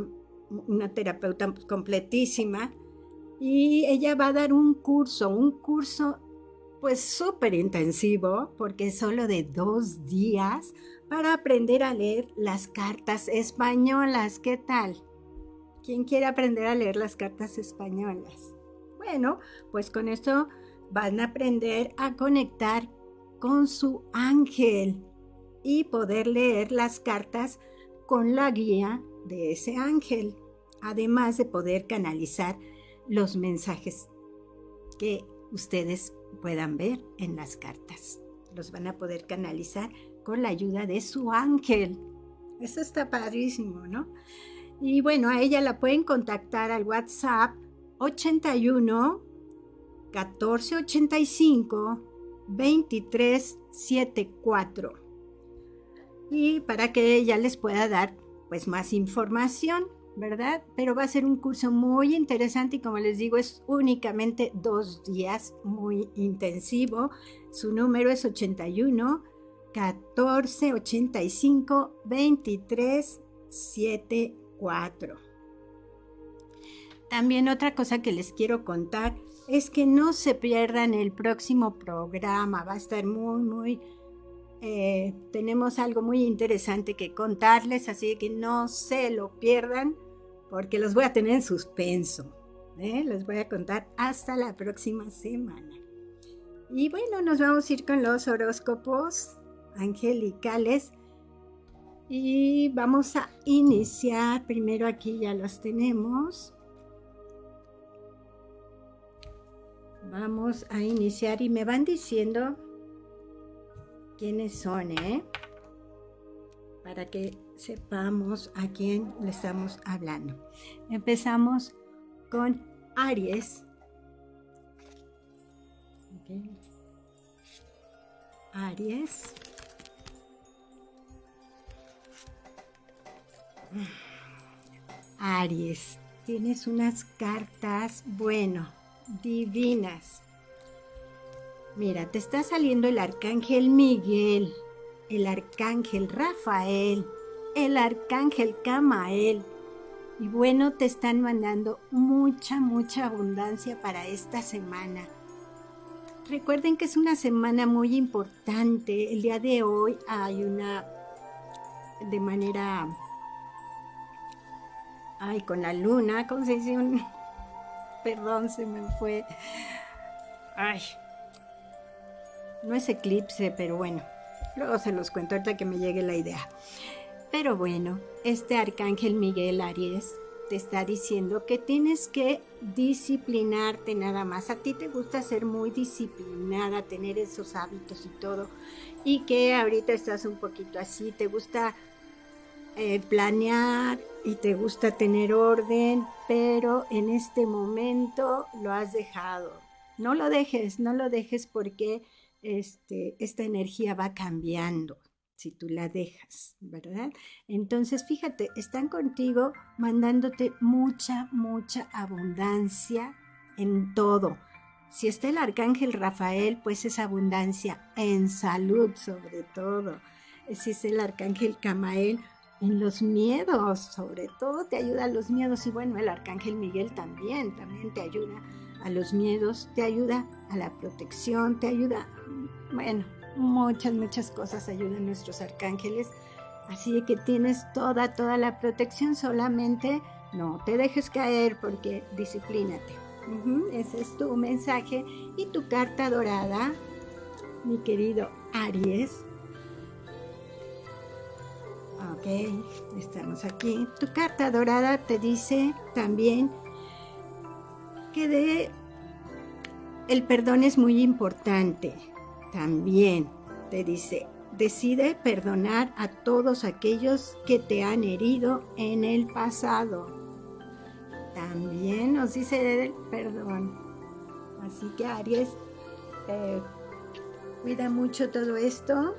una terapeuta completísima, y ella va a dar un curso, un curso pues súper intensivo, porque es solo de dos días, para aprender a leer las cartas españolas. ¿Qué tal? ¿Quién quiere aprender a leer las cartas españolas? Bueno, pues con esto van a aprender a conectar con su ángel y poder leer las cartas con la guía de ese ángel, además de poder canalizar los mensajes que ustedes puedan ver en las cartas. Los van a poder canalizar con la ayuda de su ángel. Eso está padrísimo, ¿no? Y bueno, a ella la pueden contactar al WhatsApp 81 1485 2374. Y para que ella les pueda dar pues más información. ¿Verdad? Pero va a ser un curso muy interesante y como les digo es únicamente dos días, muy intensivo. Su número es 81 14 85 23 74. También otra cosa que les quiero contar es que no se pierdan el próximo programa, va a estar muy, muy eh, tenemos algo muy interesante que contarles, así que no se lo pierdan porque los voy a tener en suspenso. ¿eh? Les voy a contar hasta la próxima semana. Y bueno, nos vamos a ir con los horóscopos angelicales. Y vamos a iniciar. Primero aquí ya los tenemos. Vamos a iniciar y me van diciendo quiénes son, ¿eh? Para que sepamos a quién le estamos hablando. Empezamos con Aries. Aries. Aries, tienes unas cartas, bueno, divinas. Mira, te está saliendo el arcángel Miguel, el arcángel Rafael, el arcángel Camael. Y bueno, te están mandando mucha, mucha abundancia para esta semana. Recuerden que es una semana muy importante. El día de hoy hay una, de manera, ay, con la luna, ¿cómo se dice? perdón, se me fue. Ay, no es eclipse, pero bueno, luego se los cuento ahorita que me llegue la idea. Pero bueno, este arcángel Miguel Aries te está diciendo que tienes que disciplinarte nada más. A ti te gusta ser muy disciplinada, tener esos hábitos y todo. Y que ahorita estás un poquito así, te gusta eh, planear y te gusta tener orden, pero en este momento lo has dejado. No lo dejes, no lo dejes porque este, esta energía va cambiando si tú la dejas, ¿verdad? Entonces, fíjate, están contigo mandándote mucha, mucha abundancia en todo. Si está el arcángel Rafael, pues es abundancia en salud sobre todo. Si es el arcángel Camael, en los miedos, sobre todo te ayuda a los miedos. Y bueno, el arcángel Miguel también, también te ayuda a los miedos, te ayuda a la protección, te ayuda, bueno, muchas, muchas cosas ayudan nuestros arcángeles. Así que tienes toda, toda la protección, solamente no te dejes caer porque disciplínate. ese es tu mensaje. Y tu carta dorada, mi querido Aries. Ok, estamos aquí. Tu carta dorada te dice también que de el perdón es muy importante. También te dice, decide perdonar a todos aquellos que te han herido en el pasado. También nos dice el perdón. Así que Aries, eh, cuida mucho todo esto,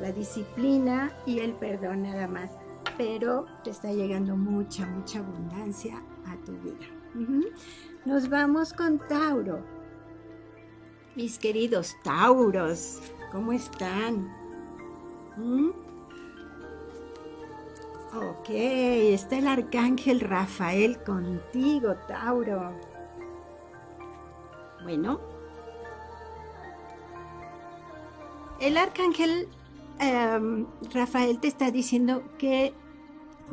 la disciplina y el perdón nada más. Pero te está llegando mucha, mucha abundancia a tu vida. Nos vamos con Tauro. Mis queridos Tauros, ¿cómo están? ¿Mm? Ok, está el arcángel Rafael contigo, Tauro. Bueno, el arcángel em, Rafael te está diciendo que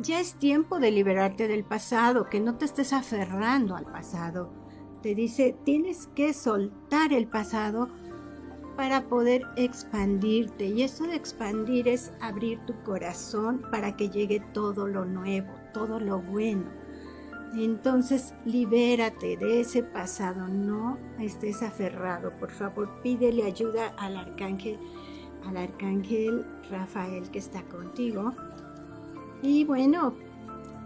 ya es tiempo de liberarte del pasado, que no te estés aferrando al pasado. Te dice, tienes que soltar el pasado para poder expandirte. Y eso de expandir es abrir tu corazón para que llegue todo lo nuevo, todo lo bueno. Entonces, libérate de ese pasado, no estés aferrado. Por favor, pídele ayuda al arcángel, al arcángel Rafael que está contigo. Y bueno,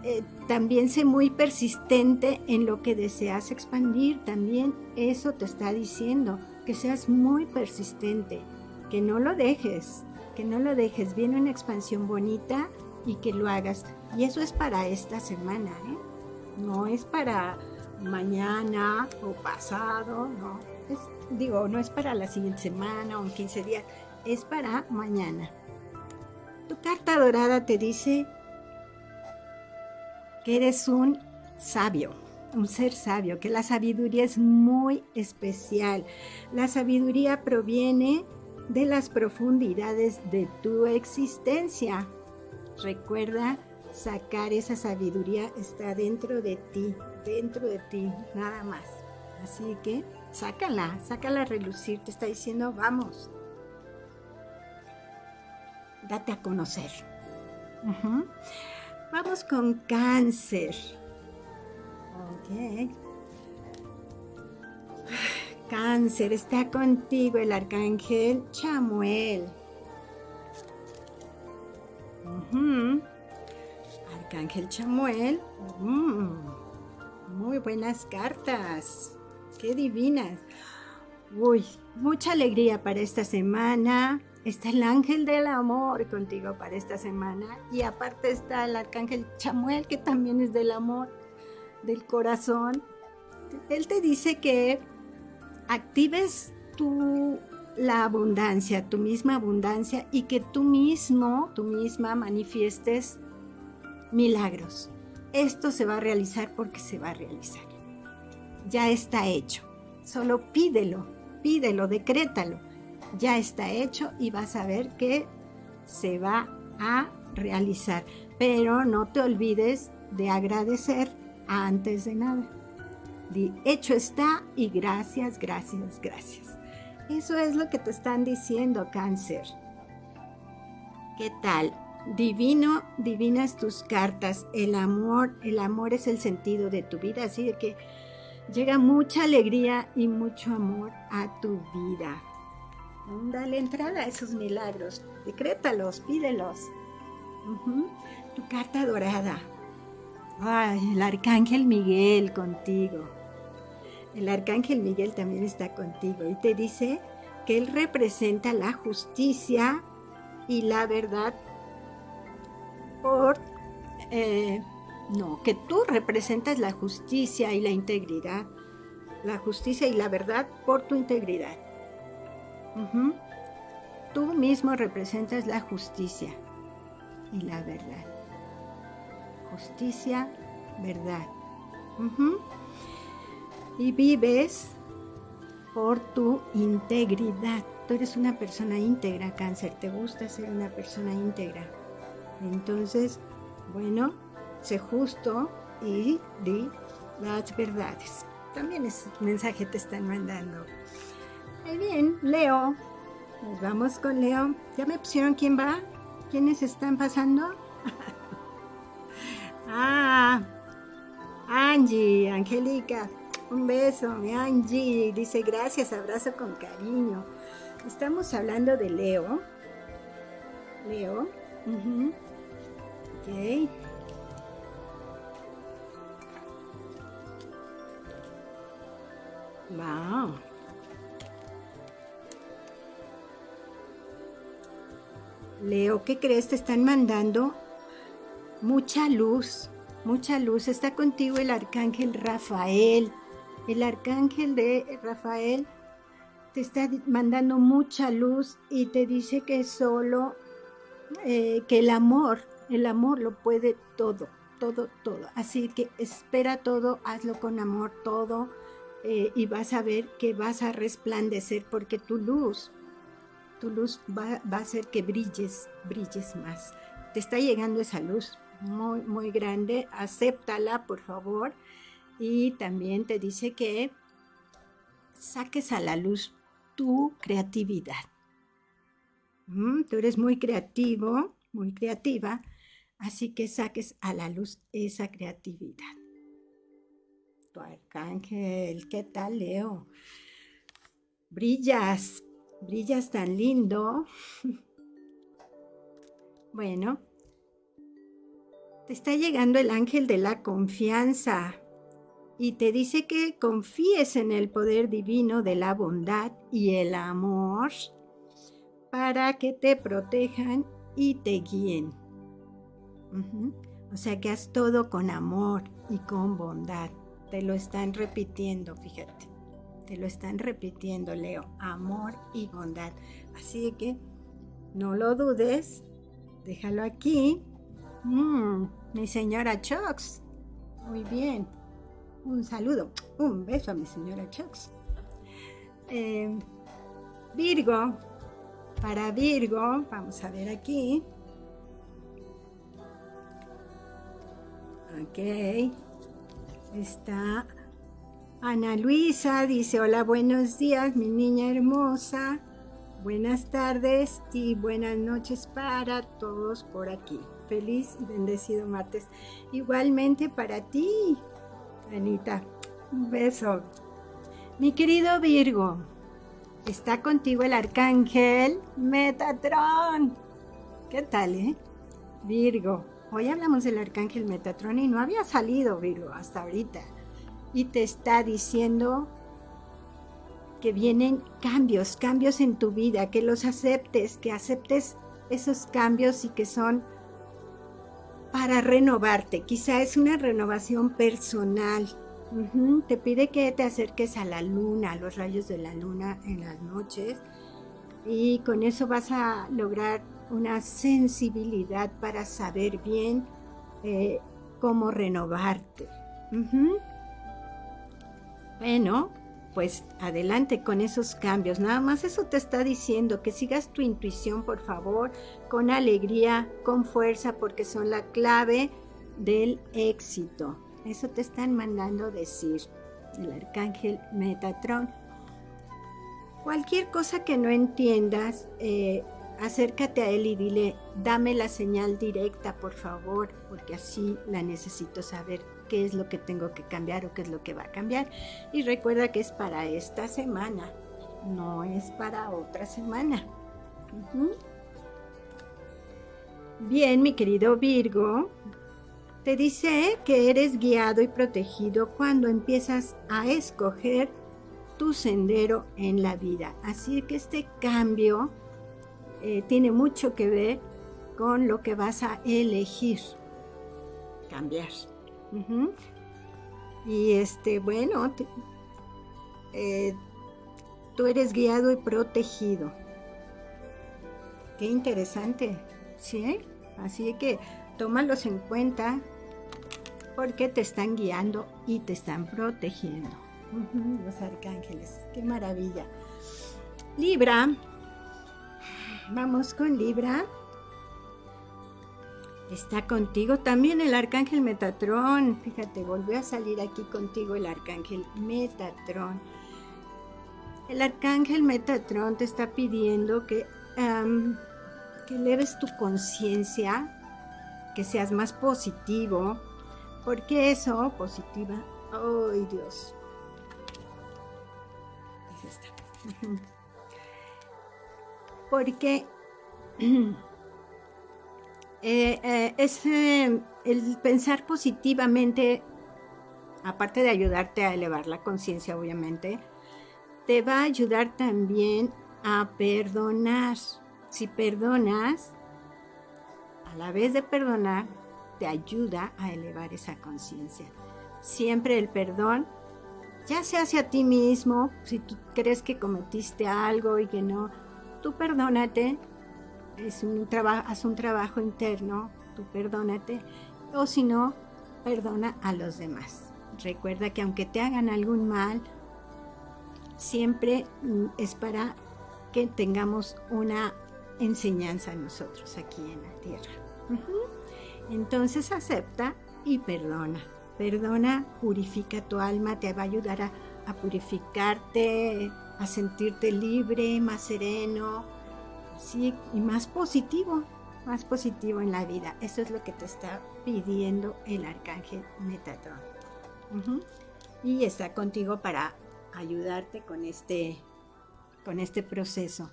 eh, también sé muy persistente en lo que deseas expandir. También eso te está diciendo que seas muy persistente, que no lo dejes, que no lo dejes. Viene una expansión bonita y que lo hagas. Y eso es para esta semana, ¿eh? No es para mañana o pasado, no. digo, no es para la siguiente semana o en 15 días, es para mañana. Tu carta dorada te dice eres un sabio un ser sabio, que la sabiduría es muy especial. La sabiduría proviene de las profundidades de tu existencia. Recuerda, sacar esa sabiduría está dentro de ti, dentro de ti, nada más. Así que sácala, sácala a relucir, te está diciendo, vamos, date a conocer. Vamos con cáncer. Ok. Cáncer, está contigo el arcángel Chamuel. Arcángel Chamuel. Muy buenas cartas. Qué divinas. Uy, mucha alegría para esta semana. Está el ángel del amor contigo para esta semana. Y aparte está el arcángel Chamuel, que también es del amor del corazón, Él te dice que actives tu, la abundancia, tu misma abundancia y que tú mismo, tú misma manifiestes milagros. Esto se va a realizar porque se va a realizar. Ya está hecho. Solo pídelo, pídelo, decrétalo. Ya está hecho y vas a ver que se va a realizar. Pero no te olvides de agradecer antes de nada. Di, hecho está y gracias, gracias, gracias. Eso es lo que te están diciendo, cáncer. ¿Qué tal? Divino, divinas tus cartas. El amor, el amor es el sentido de tu vida, así de que llega mucha alegría y mucho amor a tu vida. Dale entrada a esos milagros, decrétalos, pídelos. Tu carta dorada. Ay, el arcángel Miguel contigo. El arcángel Miguel también está contigo y te dice que él representa la justicia y la verdad por... Eh, no, que tú representas la justicia y la integridad. La justicia y la verdad por tu integridad. Tú mismo representas la justicia y la verdad justicia, verdad. Y vives por tu integridad. Tú eres una persona íntegra, cáncer. Te gusta ser una persona íntegra. Entonces, bueno, sé justo y di las verdades. también ese mensaje te están mandando. Muy bien, Leo. Nos vamos con Leo. ¿Ya me pusieron quién va? ¿Quiénes están pasando? ah, Angie, Angélica. Un beso, mi Angie. Dice gracias, abrazo con cariño. Estamos hablando de Leo. Leo. Ok. Wow. Leo, ¿qué crees? Te están mandando mucha luz, mucha luz. Está contigo el arcángel Rafael. El arcángel de Rafael te está mandando mucha luz y te dice que solo, eh, que el amor, el amor lo puede todo, todo, todo. Así que espera todo, hazlo con amor todo eh, y vas a ver que vas a resplandecer porque tu luz, tu luz va, va, a hacer que brilles, brilles más. Te está llegando esa luz muy, muy grande, acéptala por favor. Y también te dice que saques a la luz tu creatividad. Mm, tú eres muy creativo, muy creativa, así que saques a la luz esa creatividad. Tu arcángel, ¿qué tal, Leo? Brillas, brillas tan lindo. bueno, te está llegando el ángel de la confianza y te dice que confíes en el poder divino de la bondad y el amor para que te protejan y te guíen. O sea que haz todo con amor y con bondad. Te lo están repitiendo, fíjate. Te lo están repitiendo, Leo. Amor y bondad. Así que no lo dudes. Déjalo aquí. Mm, mi señora Chox. Muy bien un saludo, un beso a mi señora Chucks. Eh, Virgo, para Virgo, vamos a ver aquí. Ok, está Ana Luisa, dice, hola, buenos días, mi niña hermosa. Buenas tardes y buenas noches para todos por aquí. Feliz y bendecido martes. Igualmente para ti, Anita, un beso. Mi querido Virgo, está contigo el arcángel Metatron. ¿Qué tal, eh? Virgo, hoy hablamos del arcángel Metatron y no había salido Virgo hasta ahorita. Y te está diciendo que vienen cambios, cambios en tu vida, que los aceptes, que aceptes esos cambios y que son para renovarte. Quizá es una renovación personal. Te pide que te acerques a la luna, a los rayos de la luna en las noches. Y con eso vas a lograr una sensibilidad para saber bien eh, cómo renovarte. Bueno, pues adelante con esos cambios. Nada más eso te está diciendo que sigas tu intuición, por favor, con alegría, con fuerza, porque son la clave del éxito. Eso te están mandando decir el arcángel Metatron. Cualquier cosa que no entiendas, eh, acércate a él y dile, dame la señal directa, por favor, porque así la necesito saber qué es lo que tengo que cambiar o qué es lo que va a cambiar. Y recuerda que es para esta semana, no es para otra semana. Bien, mi querido Virgo, te dice que eres guiado y protegido cuando empiezas a escoger tu sendero en la vida. Así que este cambio eh, tiene mucho que ver con lo que vas a elegir cambiar. Y este, bueno, eh, tú eres guiado y protegido. Qué interesante, ¿sí? Así que tómalos en cuenta porque te están guiando y te están protegiendo. Los arcángeles, qué maravilla. Libra, vamos con Libra. Está contigo también el arcángel Metatrón. Fíjate, volvió a salir aquí contigo el arcángel Metatrón. El arcángel Metatrón te está pidiendo que, que eleves tu conciencia, que seas más positivo, porque eso, positiva, ¡ay Dios! Es esta. Porque Eh, eh, es eh, el pensar positivamente, aparte de ayudarte a elevar la conciencia, obviamente, te va a ayudar también a perdonar. Si perdonas, a la vez de perdonar, te ayuda a elevar esa conciencia. Siempre el perdón, ya sea hacia ti mismo, si tú crees que cometiste algo y que no, tú perdónate es un trabajo, haz un trabajo interno, tú perdónate, o si no, perdona a los demás. Recuerda que aunque te hagan algún mal, siempre mm, es para que tengamos una enseñanza nosotros aquí en la tierra. Entonces acepta y perdona. Perdona, purifica tu alma, te va a ayudar a, a purificarte, a sentirte libre, más sereno, y más positivo, más positivo en la vida. Eso es lo que te está pidiendo el arcángel Metatron. Y está contigo para ayudarte con este, con este proceso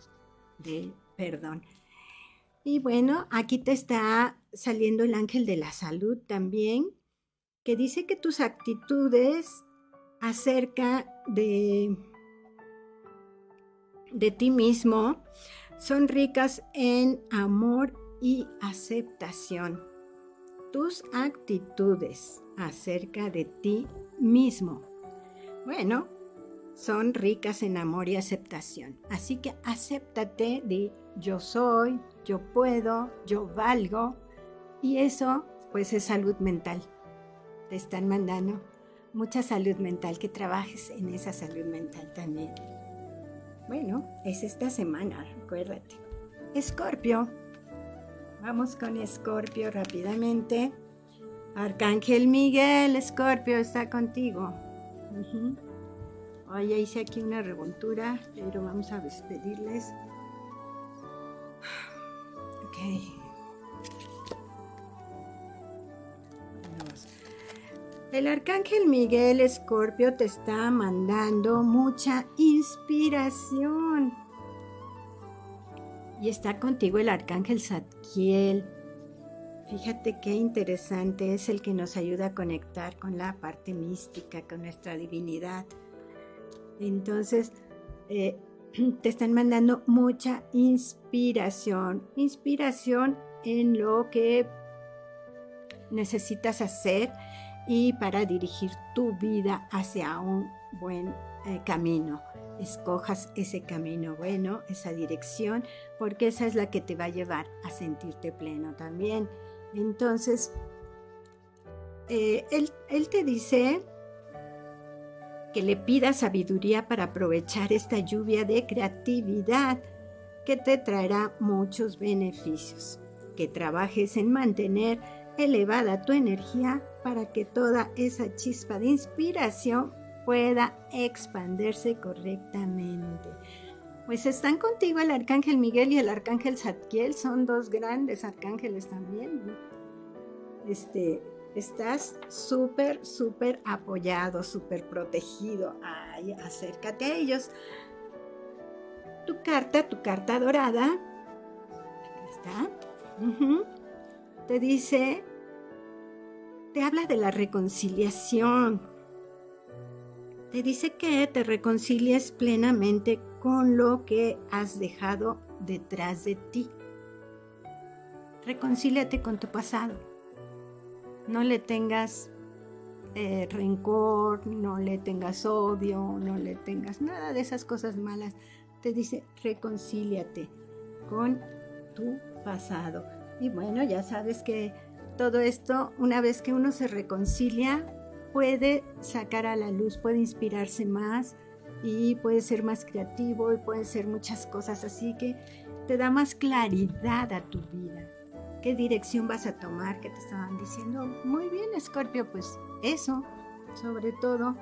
de perdón. Y bueno, aquí te está saliendo el ángel de la salud también, que dice que tus actitudes acerca de, de ti mismo son ricas en amor y aceptación. Tus actitudes acerca de ti mismo, bueno, son ricas en amor y aceptación. Así que acéptate de yo soy, yo puedo, yo valgo. Y eso pues es salud mental. Te están mandando mucha salud mental, que trabajes en esa salud mental también. Bueno, es esta semana, recuérdate. Escorpio. Vamos con Escorpio rápidamente. Arcángel Miguel, Escorpio está contigo. Oye, hice aquí una revoltura, pero vamos a despedirles. Ok. El arcángel Miguel Escorpio te está mandando mucha inspiración. Y está contigo el arcángel Zadkiel. Fíjate qué interesante es el que nos ayuda a conectar con la parte mística, con nuestra divinidad. Entonces, eh, te están mandando mucha inspiración. Inspiración en lo que necesitas hacer y para dirigir tu vida hacia un buen eh, camino. Escojas ese camino bueno, esa dirección, porque esa es la que te va a llevar a sentirte pleno también. Entonces, eh, él, él te dice que le pidas sabiduría para aprovechar esta lluvia de creatividad que te traerá muchos beneficios. Que trabajes en mantener elevada tu energía para que toda esa chispa de inspiración pueda expandirse correctamente. Pues están contigo el arcángel Miguel y el arcángel Zadkiel, son dos grandes arcángeles también. Este, estás súper, súper apoyado, súper protegido. Ay, acércate a ellos. Tu carta, tu carta dorada, está. Te dice te habla de la reconciliación. Te dice que te reconcilies plenamente con lo que has dejado detrás de ti. Reconcíliate con tu pasado. No le tengas eh, rencor, no le tengas odio, no le tengas nada de esas cosas malas. Te dice, reconcíliate con tu pasado. Y bueno, ya sabes que todo esto, una vez que uno se reconcilia, puede sacar a la luz, puede inspirarse más y puede ser más creativo y puede ser muchas cosas así que te da más claridad a tu vida. ¿Qué dirección vas a tomar? ¿Qué te estaban diciendo? Muy bien, Escorpio, pues eso, sobre todo,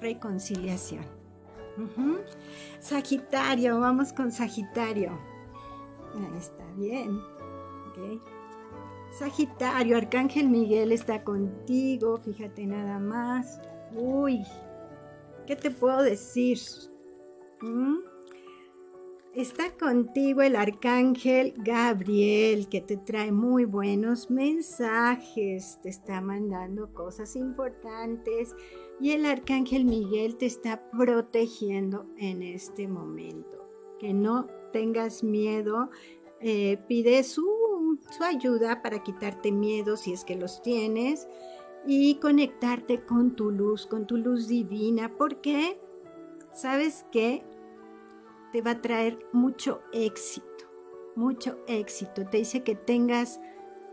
reconciliación. Sagitario, vamos con Sagitario. Ahí está bien. Sagitario, Arcángel Miguel está contigo, fíjate nada más. Uy, ¿qué te puedo decir? ¿Mm? Está contigo el arcángel Gabriel que te trae muy buenos mensajes, te está mandando cosas importantes y el arcángel Miguel te está protegiendo en este momento. Que no tengas miedo, eh, pide su, su ayuda para quitarte miedo si es que los tienes y conectarte con tu luz, con tu luz divina, porque sabes que te va a traer mucho éxito, mucho éxito. Te dice que tengas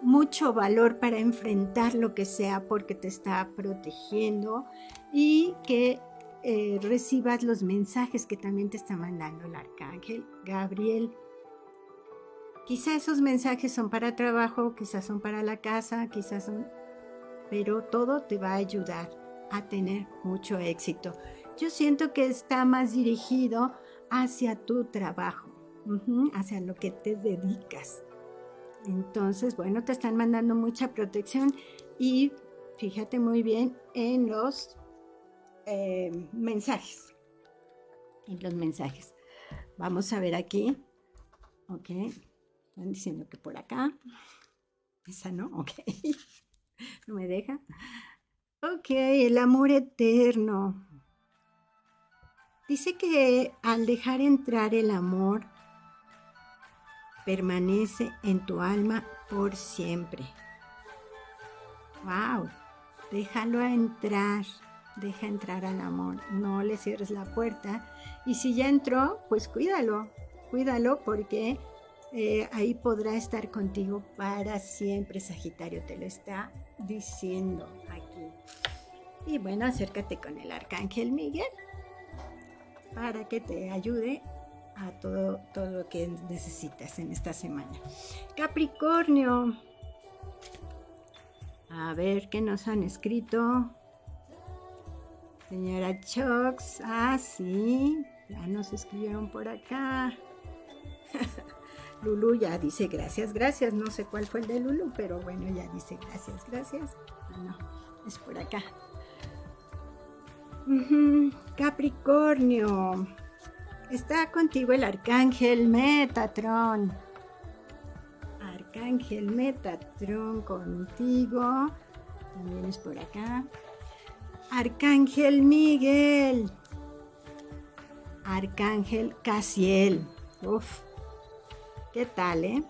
mucho valor para enfrentar lo que sea porque te está protegiendo y que eh, recibas los mensajes que también te está mandando el arcángel Gabriel. Quizá esos mensajes son para trabajo, quizás son para la casa, quizás son... Pero todo te va a ayudar a tener mucho éxito. Yo siento que está más dirigido hacia tu trabajo, hacia lo que te dedicas. Entonces, bueno, te están mandando mucha protección y fíjate muy bien en los eh, mensajes. En los mensajes. Vamos a ver aquí. Ok. Están diciendo que por acá. Esa no. Ok. no me deja. Ok, el amor eterno. Dice que al dejar entrar el amor, permanece en tu alma por siempre. ¡Wow! Déjalo entrar, deja entrar al amor, no le cierres la puerta. Y si ya entró, pues cuídalo, cuídalo porque eh, ahí podrá estar contigo para siempre, Sagitario, te lo está diciendo aquí. Y bueno, acércate con el Arcángel Miguel para que te ayude a todo, todo lo que necesitas en esta semana. Capricornio. A ver qué nos han escrito. Señora Chox. Ah, sí. Ya nos escribieron por acá. Lulu ya dice gracias, gracias. No sé cuál fue el de Lulu, pero bueno, ya dice gracias, gracias. No, es por acá. Capricornio. Está contigo el arcángel Metatron. Arcángel Metatron contigo. También es por acá. Arcángel Miguel. Arcángel Casiel. Uf. ¿Qué tal, eh?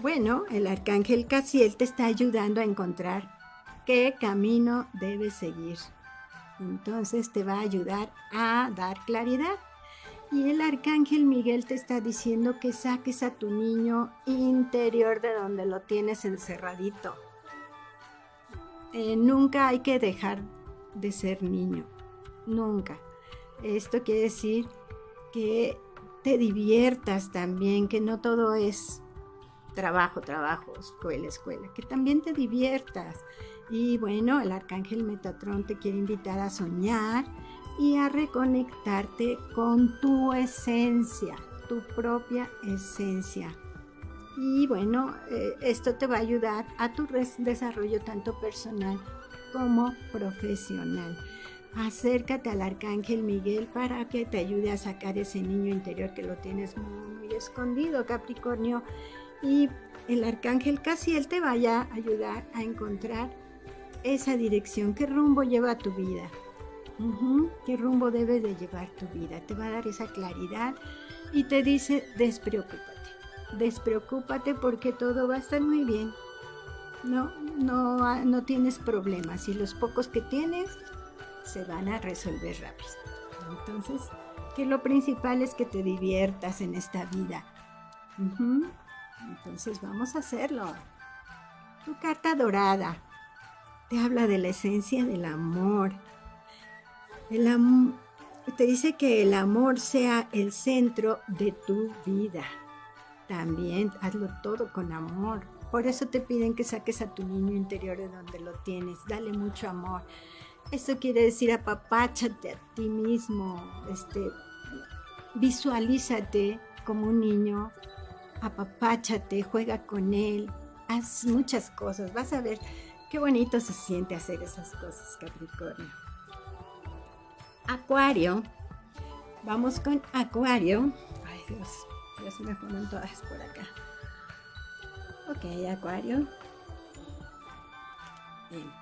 Bueno, el arcángel Casiel te está ayudando a encontrar qué camino debes seguir. Entonces te va a ayudar a dar claridad. Y el arcángel Miguel te está diciendo que saques a tu niño interior de donde lo tienes encerradito. Eh, nunca hay que dejar de ser niño. Nunca. Esto quiere decir que te diviertas también, que no todo es trabajo, trabajo, escuela, escuela, que también te diviertas y bueno, el arcángel Metatron te quiere invitar a soñar y a reconectarte con tu esencia, tu propia esencia. Y bueno, eh, esto te va a ayudar a tu desarrollo tanto personal como profesional. Acércate al arcángel Miguel para que te ayude a sacar ese niño interior que lo tienes muy, muy escondido, Capricornio. Y el arcángel Casiel te vaya a ayudar a encontrar esa dirección, qué rumbo lleva tu vida, qué rumbo debe de llevar tu vida. Te va a dar esa claridad y te dice, despreocúpate, despreocúpate porque todo va a estar muy bien. No, no, no tienes problemas y los pocos que tienes se van a resolver rápido. Entonces, que lo principal es que te diviertas en esta vida. Entonces vamos a hacerlo. Tu carta dorada te habla de la esencia del amor. El te dice que el amor sea el centro de tu vida. también hazlo todo con amor. Por eso te piden que saques a tu niño interior de donde lo tienes. Dale mucho amor. Eso quiere decir apapáchate a ti mismo. Este, visualízate como un niño. Apapáchate, juega con él. Haz muchas cosas. Vas a ver qué bonito se siente hacer esas cosas, Capricornio. Acuario. Vamos con Acuario. Ay Dios, ya se me ponen todas por acá. Ok, Acuario. Bien.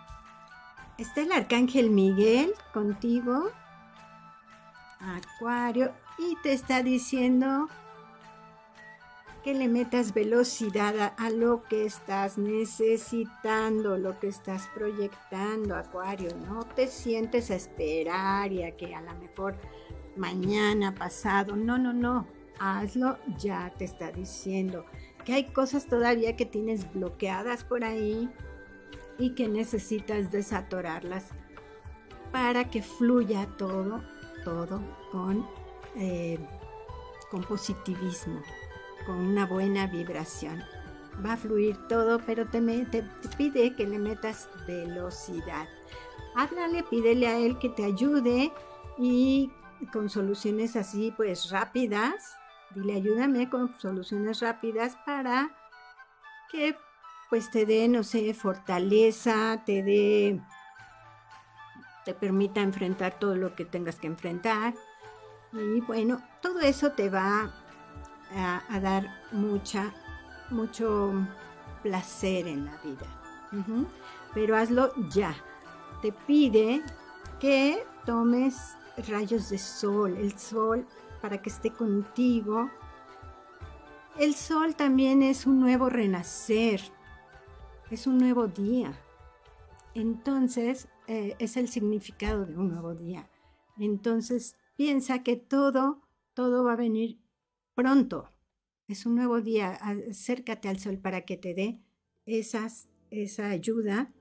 Está el Arcángel Miguel contigo. Acuario. Y te está diciendo que le metas velocidad a, lo que estás necesitando, lo que estás proyectando, Acuario. No te sientes a esperar y a que a lo mejor mañana, pasado. No, no, no. Hazlo ya, te está diciendo que hay cosas todavía que tienes bloqueadas por ahí y que necesitas desatorarlas para que fluya todo, todo con, eh, con positivismo, con una buena vibración. Va a fluir todo, pero te, te, te pide que le metas velocidad. Háblale, pídele a él que te ayude y con soluciones así pues rápidas Dile, ayúdame con soluciones rápidas para que pues te dé, no sé, fortaleza, te dé, te permita enfrentar todo lo que tengas que enfrentar. Y bueno, todo eso te va a, dar mucha, mucho placer en la vida. Pero hazlo ya. Te pide que tomes rayos de sol. El sol para que esté contigo. El sol también es un nuevo renacer, es un nuevo día. Entonces, eh, es el significado de un nuevo día. Entonces, piensa que todo, todo va a venir pronto. Es un nuevo día. Acércate al sol para que te dé esa ayuda.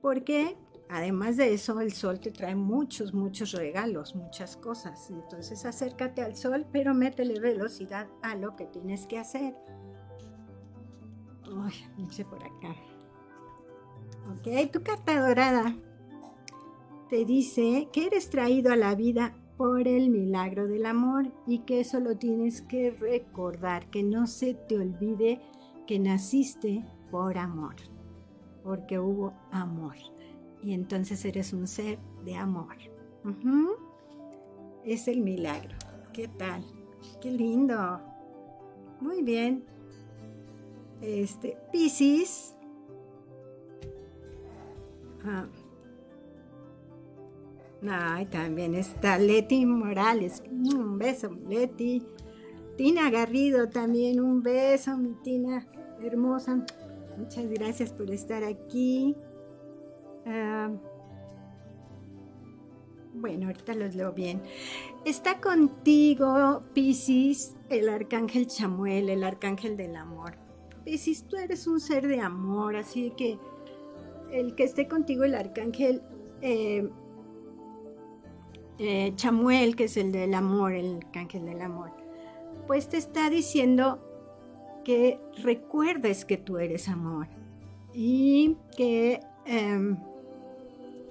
Porque Además de eso, el sol te trae muchos, muchos regalos, muchas cosas. Entonces acércate al sol, pero métele velocidad a lo que tienes que hacer. Por acá. Ok, tu carta dorada te dice que eres traído a la vida por el milagro del amor y que eso lo tienes que recordar, que no se te olvide que naciste por amor, porque hubo amor y entonces eres un ser de amor. Es el milagro. ¿Qué tal? Qué lindo. Muy bien. Este, Piscis. Ah. Ay, también está Leti Morales. Un beso, Leti. Tina Garrido también, un beso, mi Tina hermosa. Muchas gracias por estar aquí. Ah, bueno, ahorita los leo bien. Está contigo, Piscis, el arcángel Chamuel, el arcángel del amor. Piscis, tú eres un ser de amor, así que el que esté contigo, el arcángel eh, eh, Chamuel, que es el del amor, el arcángel del amor, pues te está diciendo que recuerdes que tú eres amor y que em,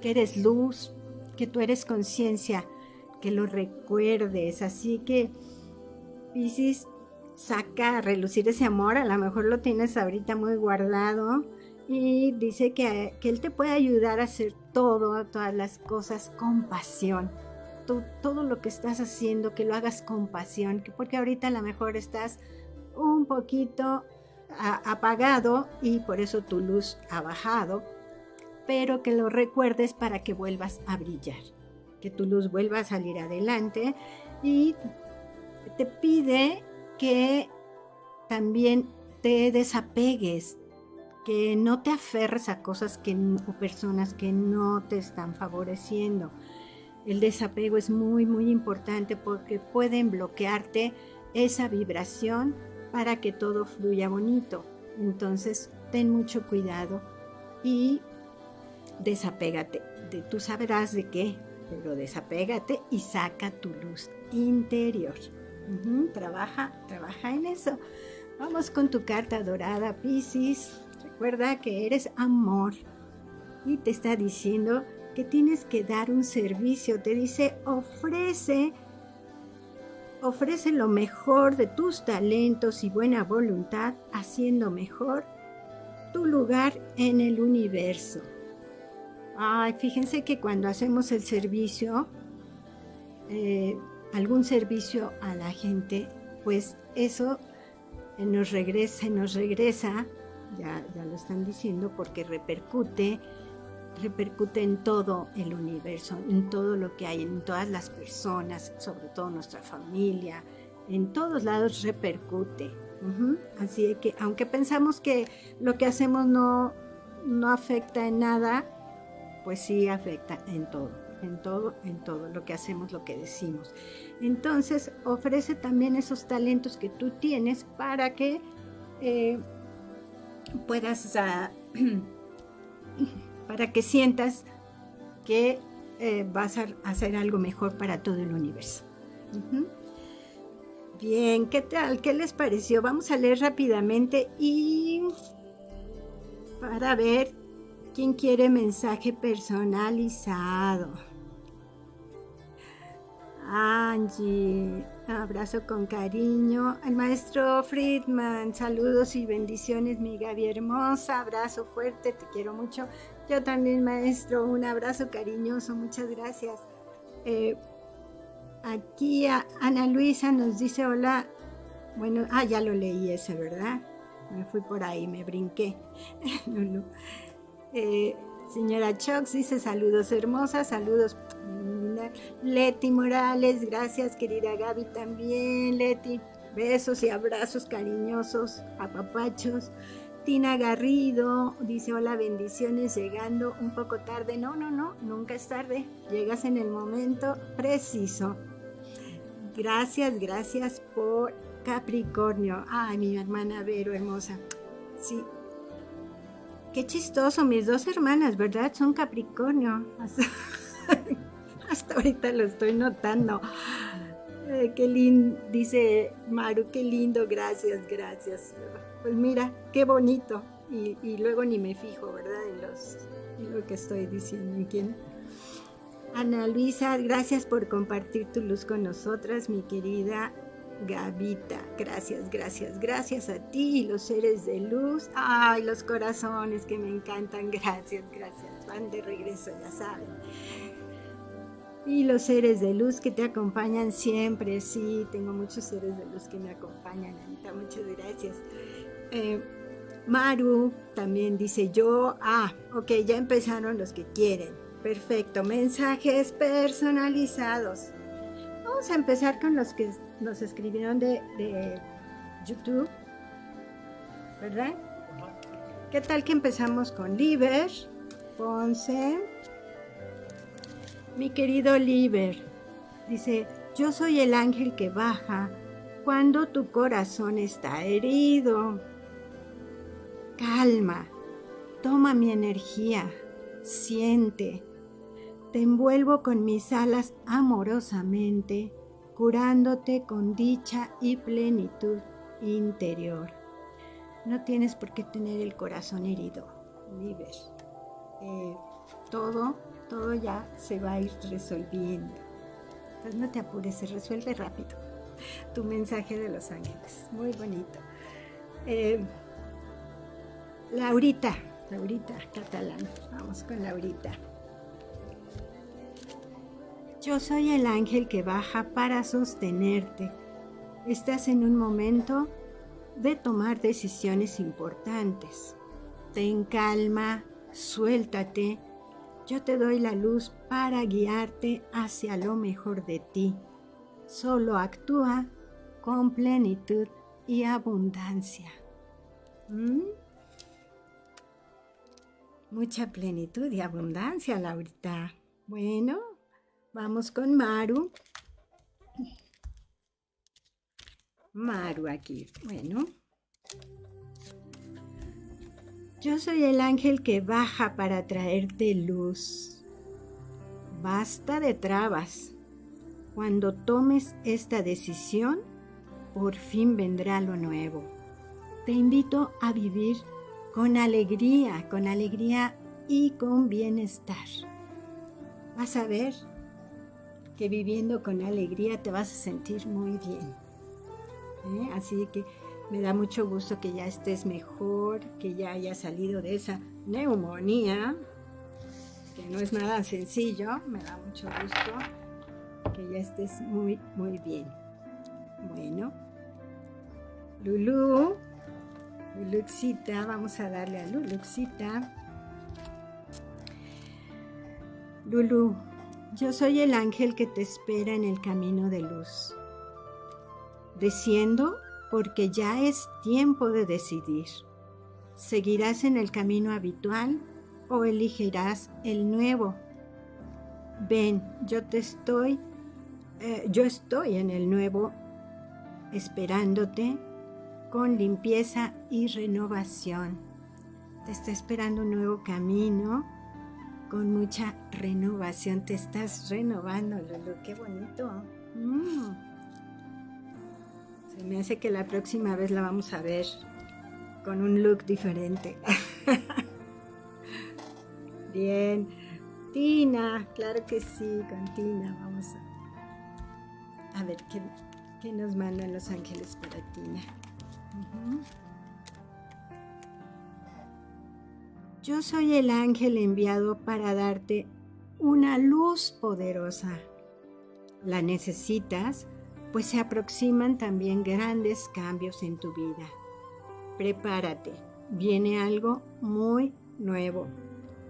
que eres luz, que tú eres conciencia, que lo recuerdes. Así que, Piscis, saca a relucir ese amor, a lo mejor lo tienes ahorita muy guardado y dice que, Él te puede ayudar a hacer todo, todas las cosas con pasión. todo lo que estás haciendo, que lo hagas con pasión, porque ahorita a lo mejor estás un poquito apagado y por eso tu luz ha bajado, pero que lo recuerdes para que vuelvas a brillar, que tu luz vuelva a salir adelante y te pide que también te desapegues, que no te aferres a cosas que, o personas que no te están favoreciendo. El desapego es muy, muy importante porque pueden bloquearte esa vibración para que todo fluya bonito. Entonces, ten mucho cuidado y desapégate. De, tú sabrás de qué, pero desapégate y saca tu luz interior. Trabaja, trabaja en eso. Vamos con tu carta dorada, Piscis. Recuerda que eres amor y te está diciendo que tienes que dar un servicio. Te dice, ofrece, ofrece lo mejor de tus talentos y buena voluntad, haciendo mejor tu lugar en el universo. Ay, fíjense que cuando hacemos el servicio, eh, algún servicio a la gente, pues eso nos regresa, nos regresa, ya, ya lo están diciendo, porque repercute, repercute en todo el universo, en todo lo que hay, en todas las personas, sobre todo nuestra familia, en todos lados repercute. Así que aunque pensamos que lo que hacemos no, no afecta en nada, pues sí afecta en todo, en todo, en todo, lo que hacemos, lo que decimos. Entonces ofrece también esos talentos que tú tienes para que eh, puedas, para que sientas que eh, vas a hacer algo mejor para todo el universo. Bien, ¿qué tal? ¿Qué les pareció? Vamos a leer rápidamente y para ver quién quiere mensaje personalizado. Angie, abrazo con cariño. Al maestro Friedman, saludos y bendiciones, mi Gaby hermosa. Abrazo fuerte, te quiero mucho. Yo también, maestro, un abrazo cariñoso, muchas gracias. Eh, Aquí Ana Luisa nos dice hola. Bueno, ah, ya lo leí ese, ¿verdad? Me fui por ahí, me brinqué. Eh, señora Chox dice saludos hermosas, saludos. Leti Morales, gracias querida Gaby también. Leti, besos y abrazos cariñosos, apapachos. Tina Garrido dice hola, bendiciones, llegando un poco tarde. No, no, no, nunca es tarde. Llegas en el momento preciso. Gracias, gracias por Capricornio. Ay, mi hermana Vero, hermosa. Sí. Qué chistoso, mis dos hermanas, ¿verdad? Son Capricornio. Hasta, ahorita lo estoy notando. qué lindo, dice Maru, qué lindo, gracias, gracias. Pues mira, qué bonito. Y, luego ni me fijo, ¿verdad? En, los, en lo que estoy diciendo. ¿En quién? Ana Luisa, gracias por compartir tu luz con nosotras, mi querida Gavita. Gracias, gracias, gracias a ti los seres de luz. Ay, los corazones que me encantan. Gracias, gracias. Van de regreso, ya saben. Y los seres de luz que te acompañan siempre. Sí, tengo muchos seres de luz que me acompañan, Anita. Muchas gracias. Eh, Maru también dice yo, ah, ok, ya empezaron los que quieren. Perfecto, mensajes personalizados. Vamos a empezar con los que nos escribieron de, YouTube, ¿verdad? ¿Qué tal que empezamos con Liber, Ponce? Mi querido Liber, dice, yo soy el ángel que baja cuando tu corazón está herido. Calma, toma mi energía, siente, te envuelvo con mis alas amorosamente, curándote con dicha y plenitud interior. No tienes por qué tener el corazón herido, Liber. Eh, todo, todo ya se va a ir resolviendo. Entonces no te apures, se resuelve rápido. Tu mensaje de los ángeles, muy bonito. Eh, Laurita, Laurita, catalán. Vamos con Laurita. Yo soy el ángel que baja para sostenerte. Estás en un momento de tomar decisiones importantes. Ten calma, suéltate. Yo te doy la luz para guiarte hacia lo mejor de ti. Solo actúa con plenitud y abundancia. ¿Mm? Mucha plenitud y abundancia, Laurita. Bueno, Vamos con Maru. Maru aquí. Bueno. Yo soy el ángel que baja para traerte luz. Basta de trabas. Cuando tomes esta decisión, por fin vendrá lo nuevo. te invito a vivir con alegría, con alegría y con bienestar. Vas a ver que viviendo con alegría te vas a sentir muy bien. ¿eh? Así que me da mucho gusto que ya estés mejor, que ya hayas salido de esa neumonía, que no es nada sencillo. Me da mucho gusto que ya estés muy, muy bien. Bueno, Lulu, Luluxita, vamos a darle a Luluxita. Lulu, yo soy el ángel que te espera en el camino de luz. Desciendo porque ya es tiempo de decidir. ¿Seguirás en el camino habitual o elegirás el nuevo? Ven, yo te estoy, eh, yo estoy en el nuevo esperándote con limpieza y renovación. Te está esperando un nuevo camino con mucha renovación. Te estás renovando, Lulu. Qué bonito. Mm. Se me hace que la próxima vez la vamos a ver con un look diferente. Bien. Tina, claro que sí, con Tina. Vamos a, a ver qué, qué nos mandan los ángeles para Tina. Yo soy el ángel enviado para darte una luz poderosa. La necesitas, pues se aproximan también grandes cambios en tu vida. Prepárate, viene algo muy nuevo.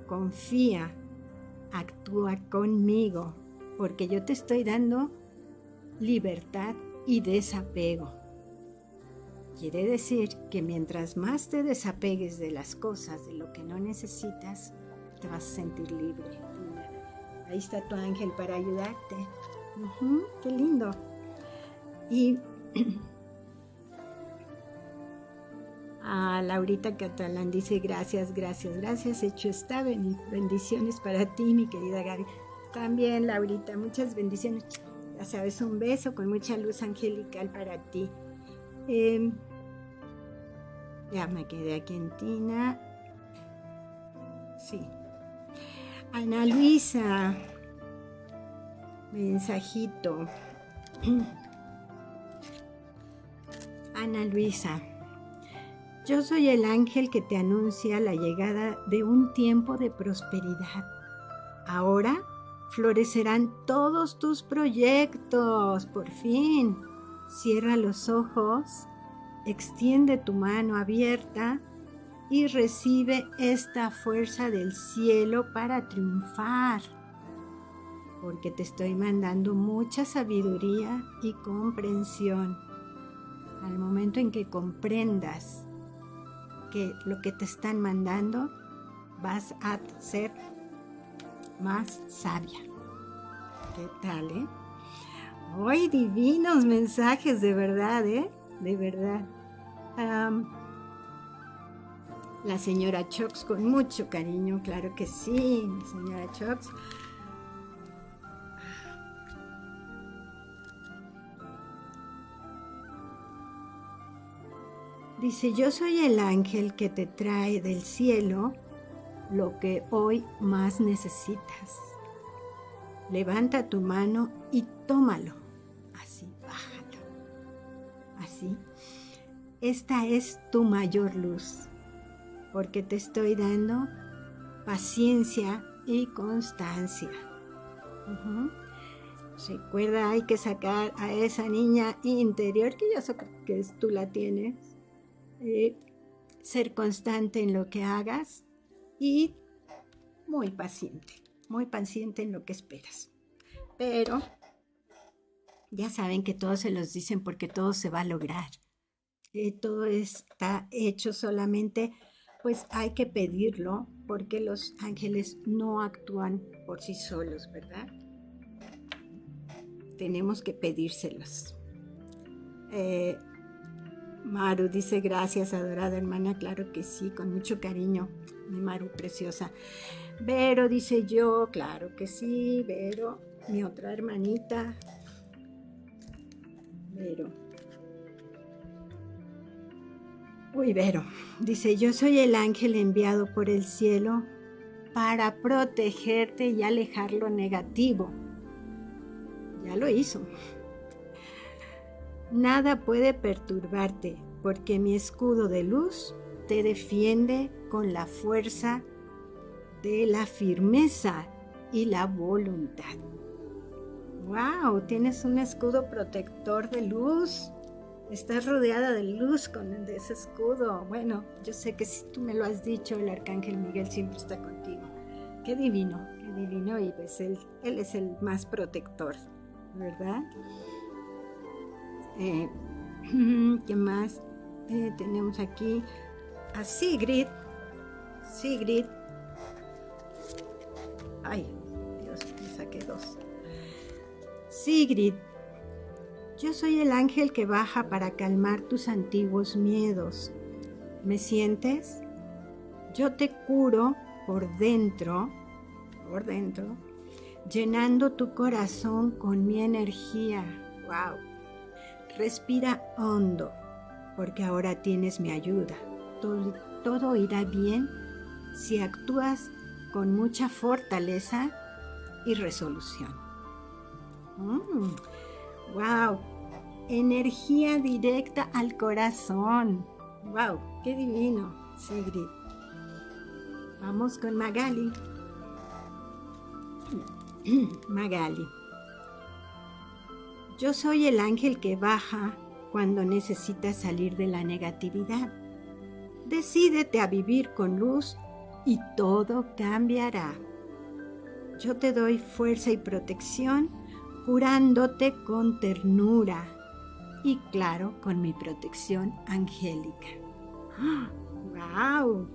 Confía, actúa conmigo, porque yo te estoy dando libertad y desapego. Quiere decir que mientras más te desapegues de las cosas, de lo que no necesitas, te vas a sentir libre. Ahí está tu ángel para ayudarte. qué lindo. Y a Laurita Catalán dice gracias, gracias, gracias. Hecho está. Bendiciones para ti, mi querida Gaby. También, Laurita, muchas bendiciones. Ya sabes, un beso con mucha luz angelical para ti. Em, ya me quedé aquí en Tina. Sí. Ana Luisa. Mensajito. Ana Luisa. Yo soy el ángel que te anuncia la llegada de un tiempo de prosperidad. Ahora florecerán todos tus proyectos, por fin. Cierra los ojos extiende tu mano abierta y recibe esta fuerza del cielo para triunfar, porque te estoy mandando mucha sabiduría y comprensión. Al momento en que comprendas que lo que te están mandando, vas a ser más sabia. ¿Qué tal, eh? Hoy divinos mensajes de verdad, ¿eh? de verdad. la señora Chox con mucho cariño, claro que sí, señora Chox. Dice, yo soy el ángel que te trae del cielo lo que hoy más necesitas. Levanta tu mano y tómalo. Esta es tu mayor luz, porque te estoy dando paciencia y constancia. Recuerda, hay que sacar a esa niña interior, que yo sé que tú la tienes, eh, ser constante en lo que hagas y muy paciente, muy paciente en lo que esperas. Pero ya saben que todos se los dicen porque todo se va a lograr. Eh, todo está hecho solamente, pues hay que pedirlo porque los ángeles no actúan por sí solos, ¿verdad? Tenemos que pedírselos. Eh, Maru dice gracias, adorada hermana, claro que sí, con mucho cariño, mi Maru preciosa. Vero dice yo, claro que sí, Vero, mi otra hermanita, Uy, Vero, dice, yo soy el ángel enviado por el cielo para protegerte y alejar lo negativo. Ya lo hizo. Nada puede perturbarte porque mi escudo de luz te defiende con la fuerza de la firmeza y la voluntad. ¡Wow! Tienes un escudo protector de luz. Estás rodeada de luz con ese escudo. Bueno, yo sé que si tú me lo has dicho, el arcángel Miguel siempre está contigo. Qué divino, qué divino. Y pues él, es el más protector, ¿verdad? Eh, ¿Qué más? Eh, tenemos aquí a Sigrid. Sigrid. Ay, Dios, me saqué dos. Sigrid yo soy el ángel que baja para calmar tus antiguos miedos. ¿Me sientes? Yo te curo por dentro, por dentro, llenando tu corazón con mi energía. ¡Wow! Respira hondo, porque ahora tienes mi ayuda. Todo, irá bien si actúas con mucha fortaleza y resolución. ¡Wow! Mm, energía directa al corazón. ¡Wow! ¡Qué divino! Sigrid. Vamos con Magali. Magali. Yo soy el ángel que baja cuando necesitas salir de la negatividad. Decídete a vivir con luz y todo cambiará. Yo te doy fuerza y protección curándote con ternura y claro, con mi protección angélica. ¡Wow!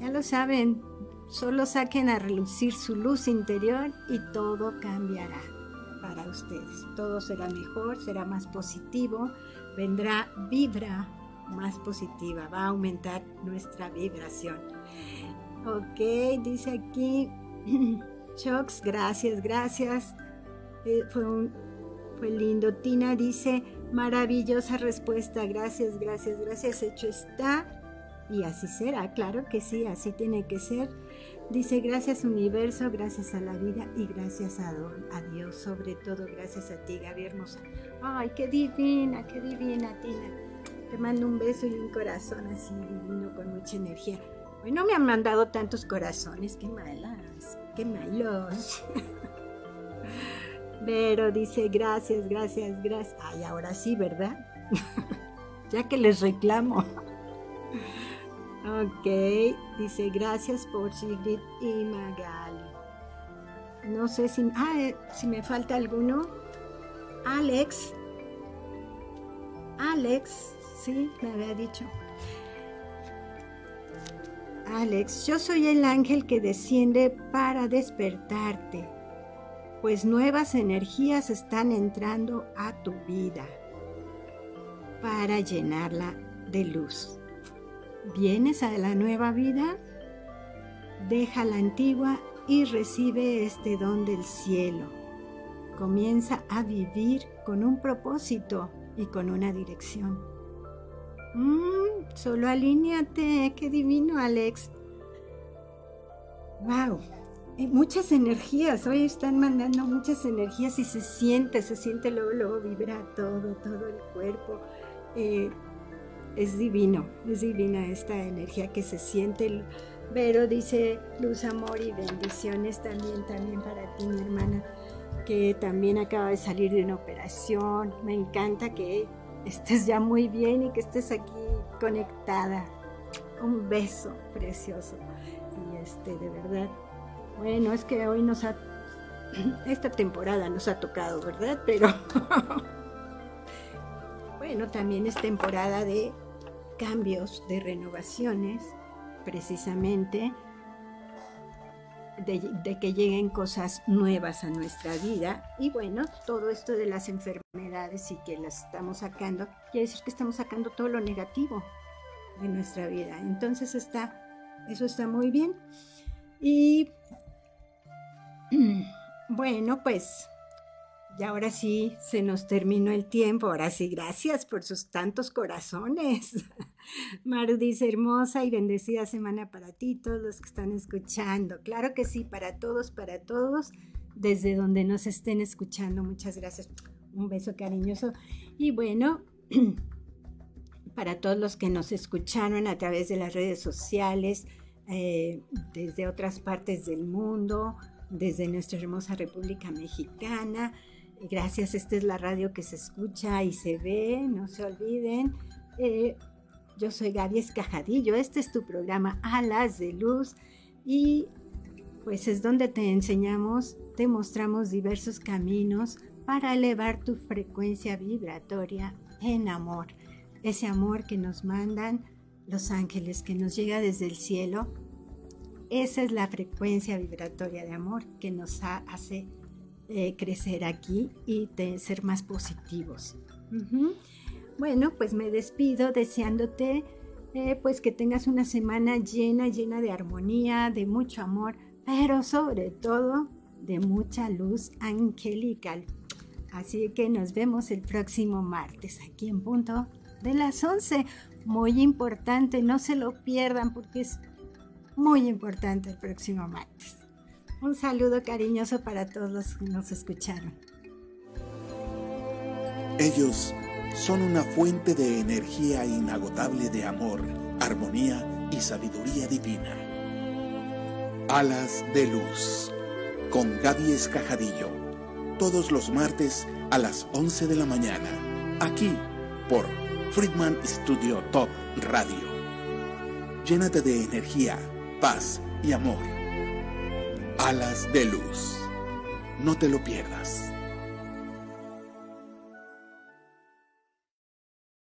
Ya lo saben, solo saquen a relucir su luz interior y todo cambiará para ustedes. Todo será mejor, será más positivo, vendrá vibra más positiva, va a aumentar nuestra vibración. Ok, dice aquí, Chox, gracias, gracias. Eh, fue un fue lindo. Tina dice, maravillosa respuesta, gracias, gracias, gracias, hecho está. Y así será, claro que sí, así tiene que ser. Dice, gracias universo, gracias a la vida y gracias a, Dios, sobre todo gracias a ti, Gaby Hermosa. Ay, qué divina, qué divina, Tina. Te mando un beso y un corazón así divino, con mucha energía. Hoy no me han mandado tantos corazones, qué malas, qué malos. Pero dice, gracias, gracias, gracias. Ay, ahora sí, ¿verdad? ya que les reclamo. ok, dice, gracias por Sigrid y Magali. No sé si, ah, eh, si me falta alguno. Alex. Alex, sí, me había dicho. Alex, yo soy el ángel que desciende para despertarte pues nuevas energías están entrando a tu vida para llenarla de luz. ¿Vienes a la nueva vida? Deja la antigua y recibe este don del cielo. Comienza a vivir con un propósito y con una dirección. Mm, solo alíñate, qué divino, Alex. ¡Wow! Muchas energías, hoy están mandando muchas energías y se siente, se siente luego, luego vibra todo, todo el cuerpo. Eh, es divino, es divina esta energía que se siente. Pero dice luz, amor y bendiciones también, también para ti, mi hermana, que también acaba de salir de una operación. Me encanta que estés ya muy bien y que estés aquí conectada. Un beso precioso. Y este, de verdad, bueno, es que hoy nos ha... Esta temporada nos ha tocado, ¿verdad? Pero... bueno, también es temporada de cambios, de renovaciones, precisamente, de, que lleguen cosas nuevas a nuestra vida. Y bueno, todo esto de las enfermedades y que las estamos sacando, quiere decir que estamos sacando todo lo negativo de nuestra vida. Entonces está, eso está muy bien. Y Bueno, pues y ahora sí se nos terminó el tiempo. Ahora sí, gracias por sus tantos corazones. Maru dice hermosa y bendecida semana para ti, todos los que están escuchando. Claro que sí, para todos, para todos, desde donde nos estén escuchando. Muchas gracias. Un beso cariñoso. Y bueno, para todos los que nos escucharon a través de las redes sociales, eh, desde otras partes del mundo, desde nuestra hermosa República Mexicana. Gracias, esta es la radio que se escucha y se ve, no se olviden. Eh, yo soy Gaby Escajadillo, este es tu programa Alas de Luz y pues es donde te enseñamos, te mostramos diversos caminos para elevar tu frecuencia vibratoria en amor. Ese amor que nos mandan los ángeles, que nos llega desde el cielo. Esa es la frecuencia vibratoria de amor que nos hace eh, crecer aquí y de ser más positivos. Bueno, pues me despido deseándote eh, pues que tengas una semana llena, llena de armonía, de mucho amor, pero sobre todo de mucha luz angelical. Así que nos vemos el próximo martes aquí en punto de las 11. Muy importante, no se lo pierdan porque es muy importante el próximo martes. Un saludo cariñoso para todos los que nos escucharon. Ellos son una fuente de energía inagotable de amor, armonía y sabiduría divina. Alas de Luz, con Gaby Escajadillo, todos los martes a las 11 de la mañana, aquí por Friedman Studio Top Radio. Llénate de energía, paz y amor. Alas de Luz. No te lo pierdas.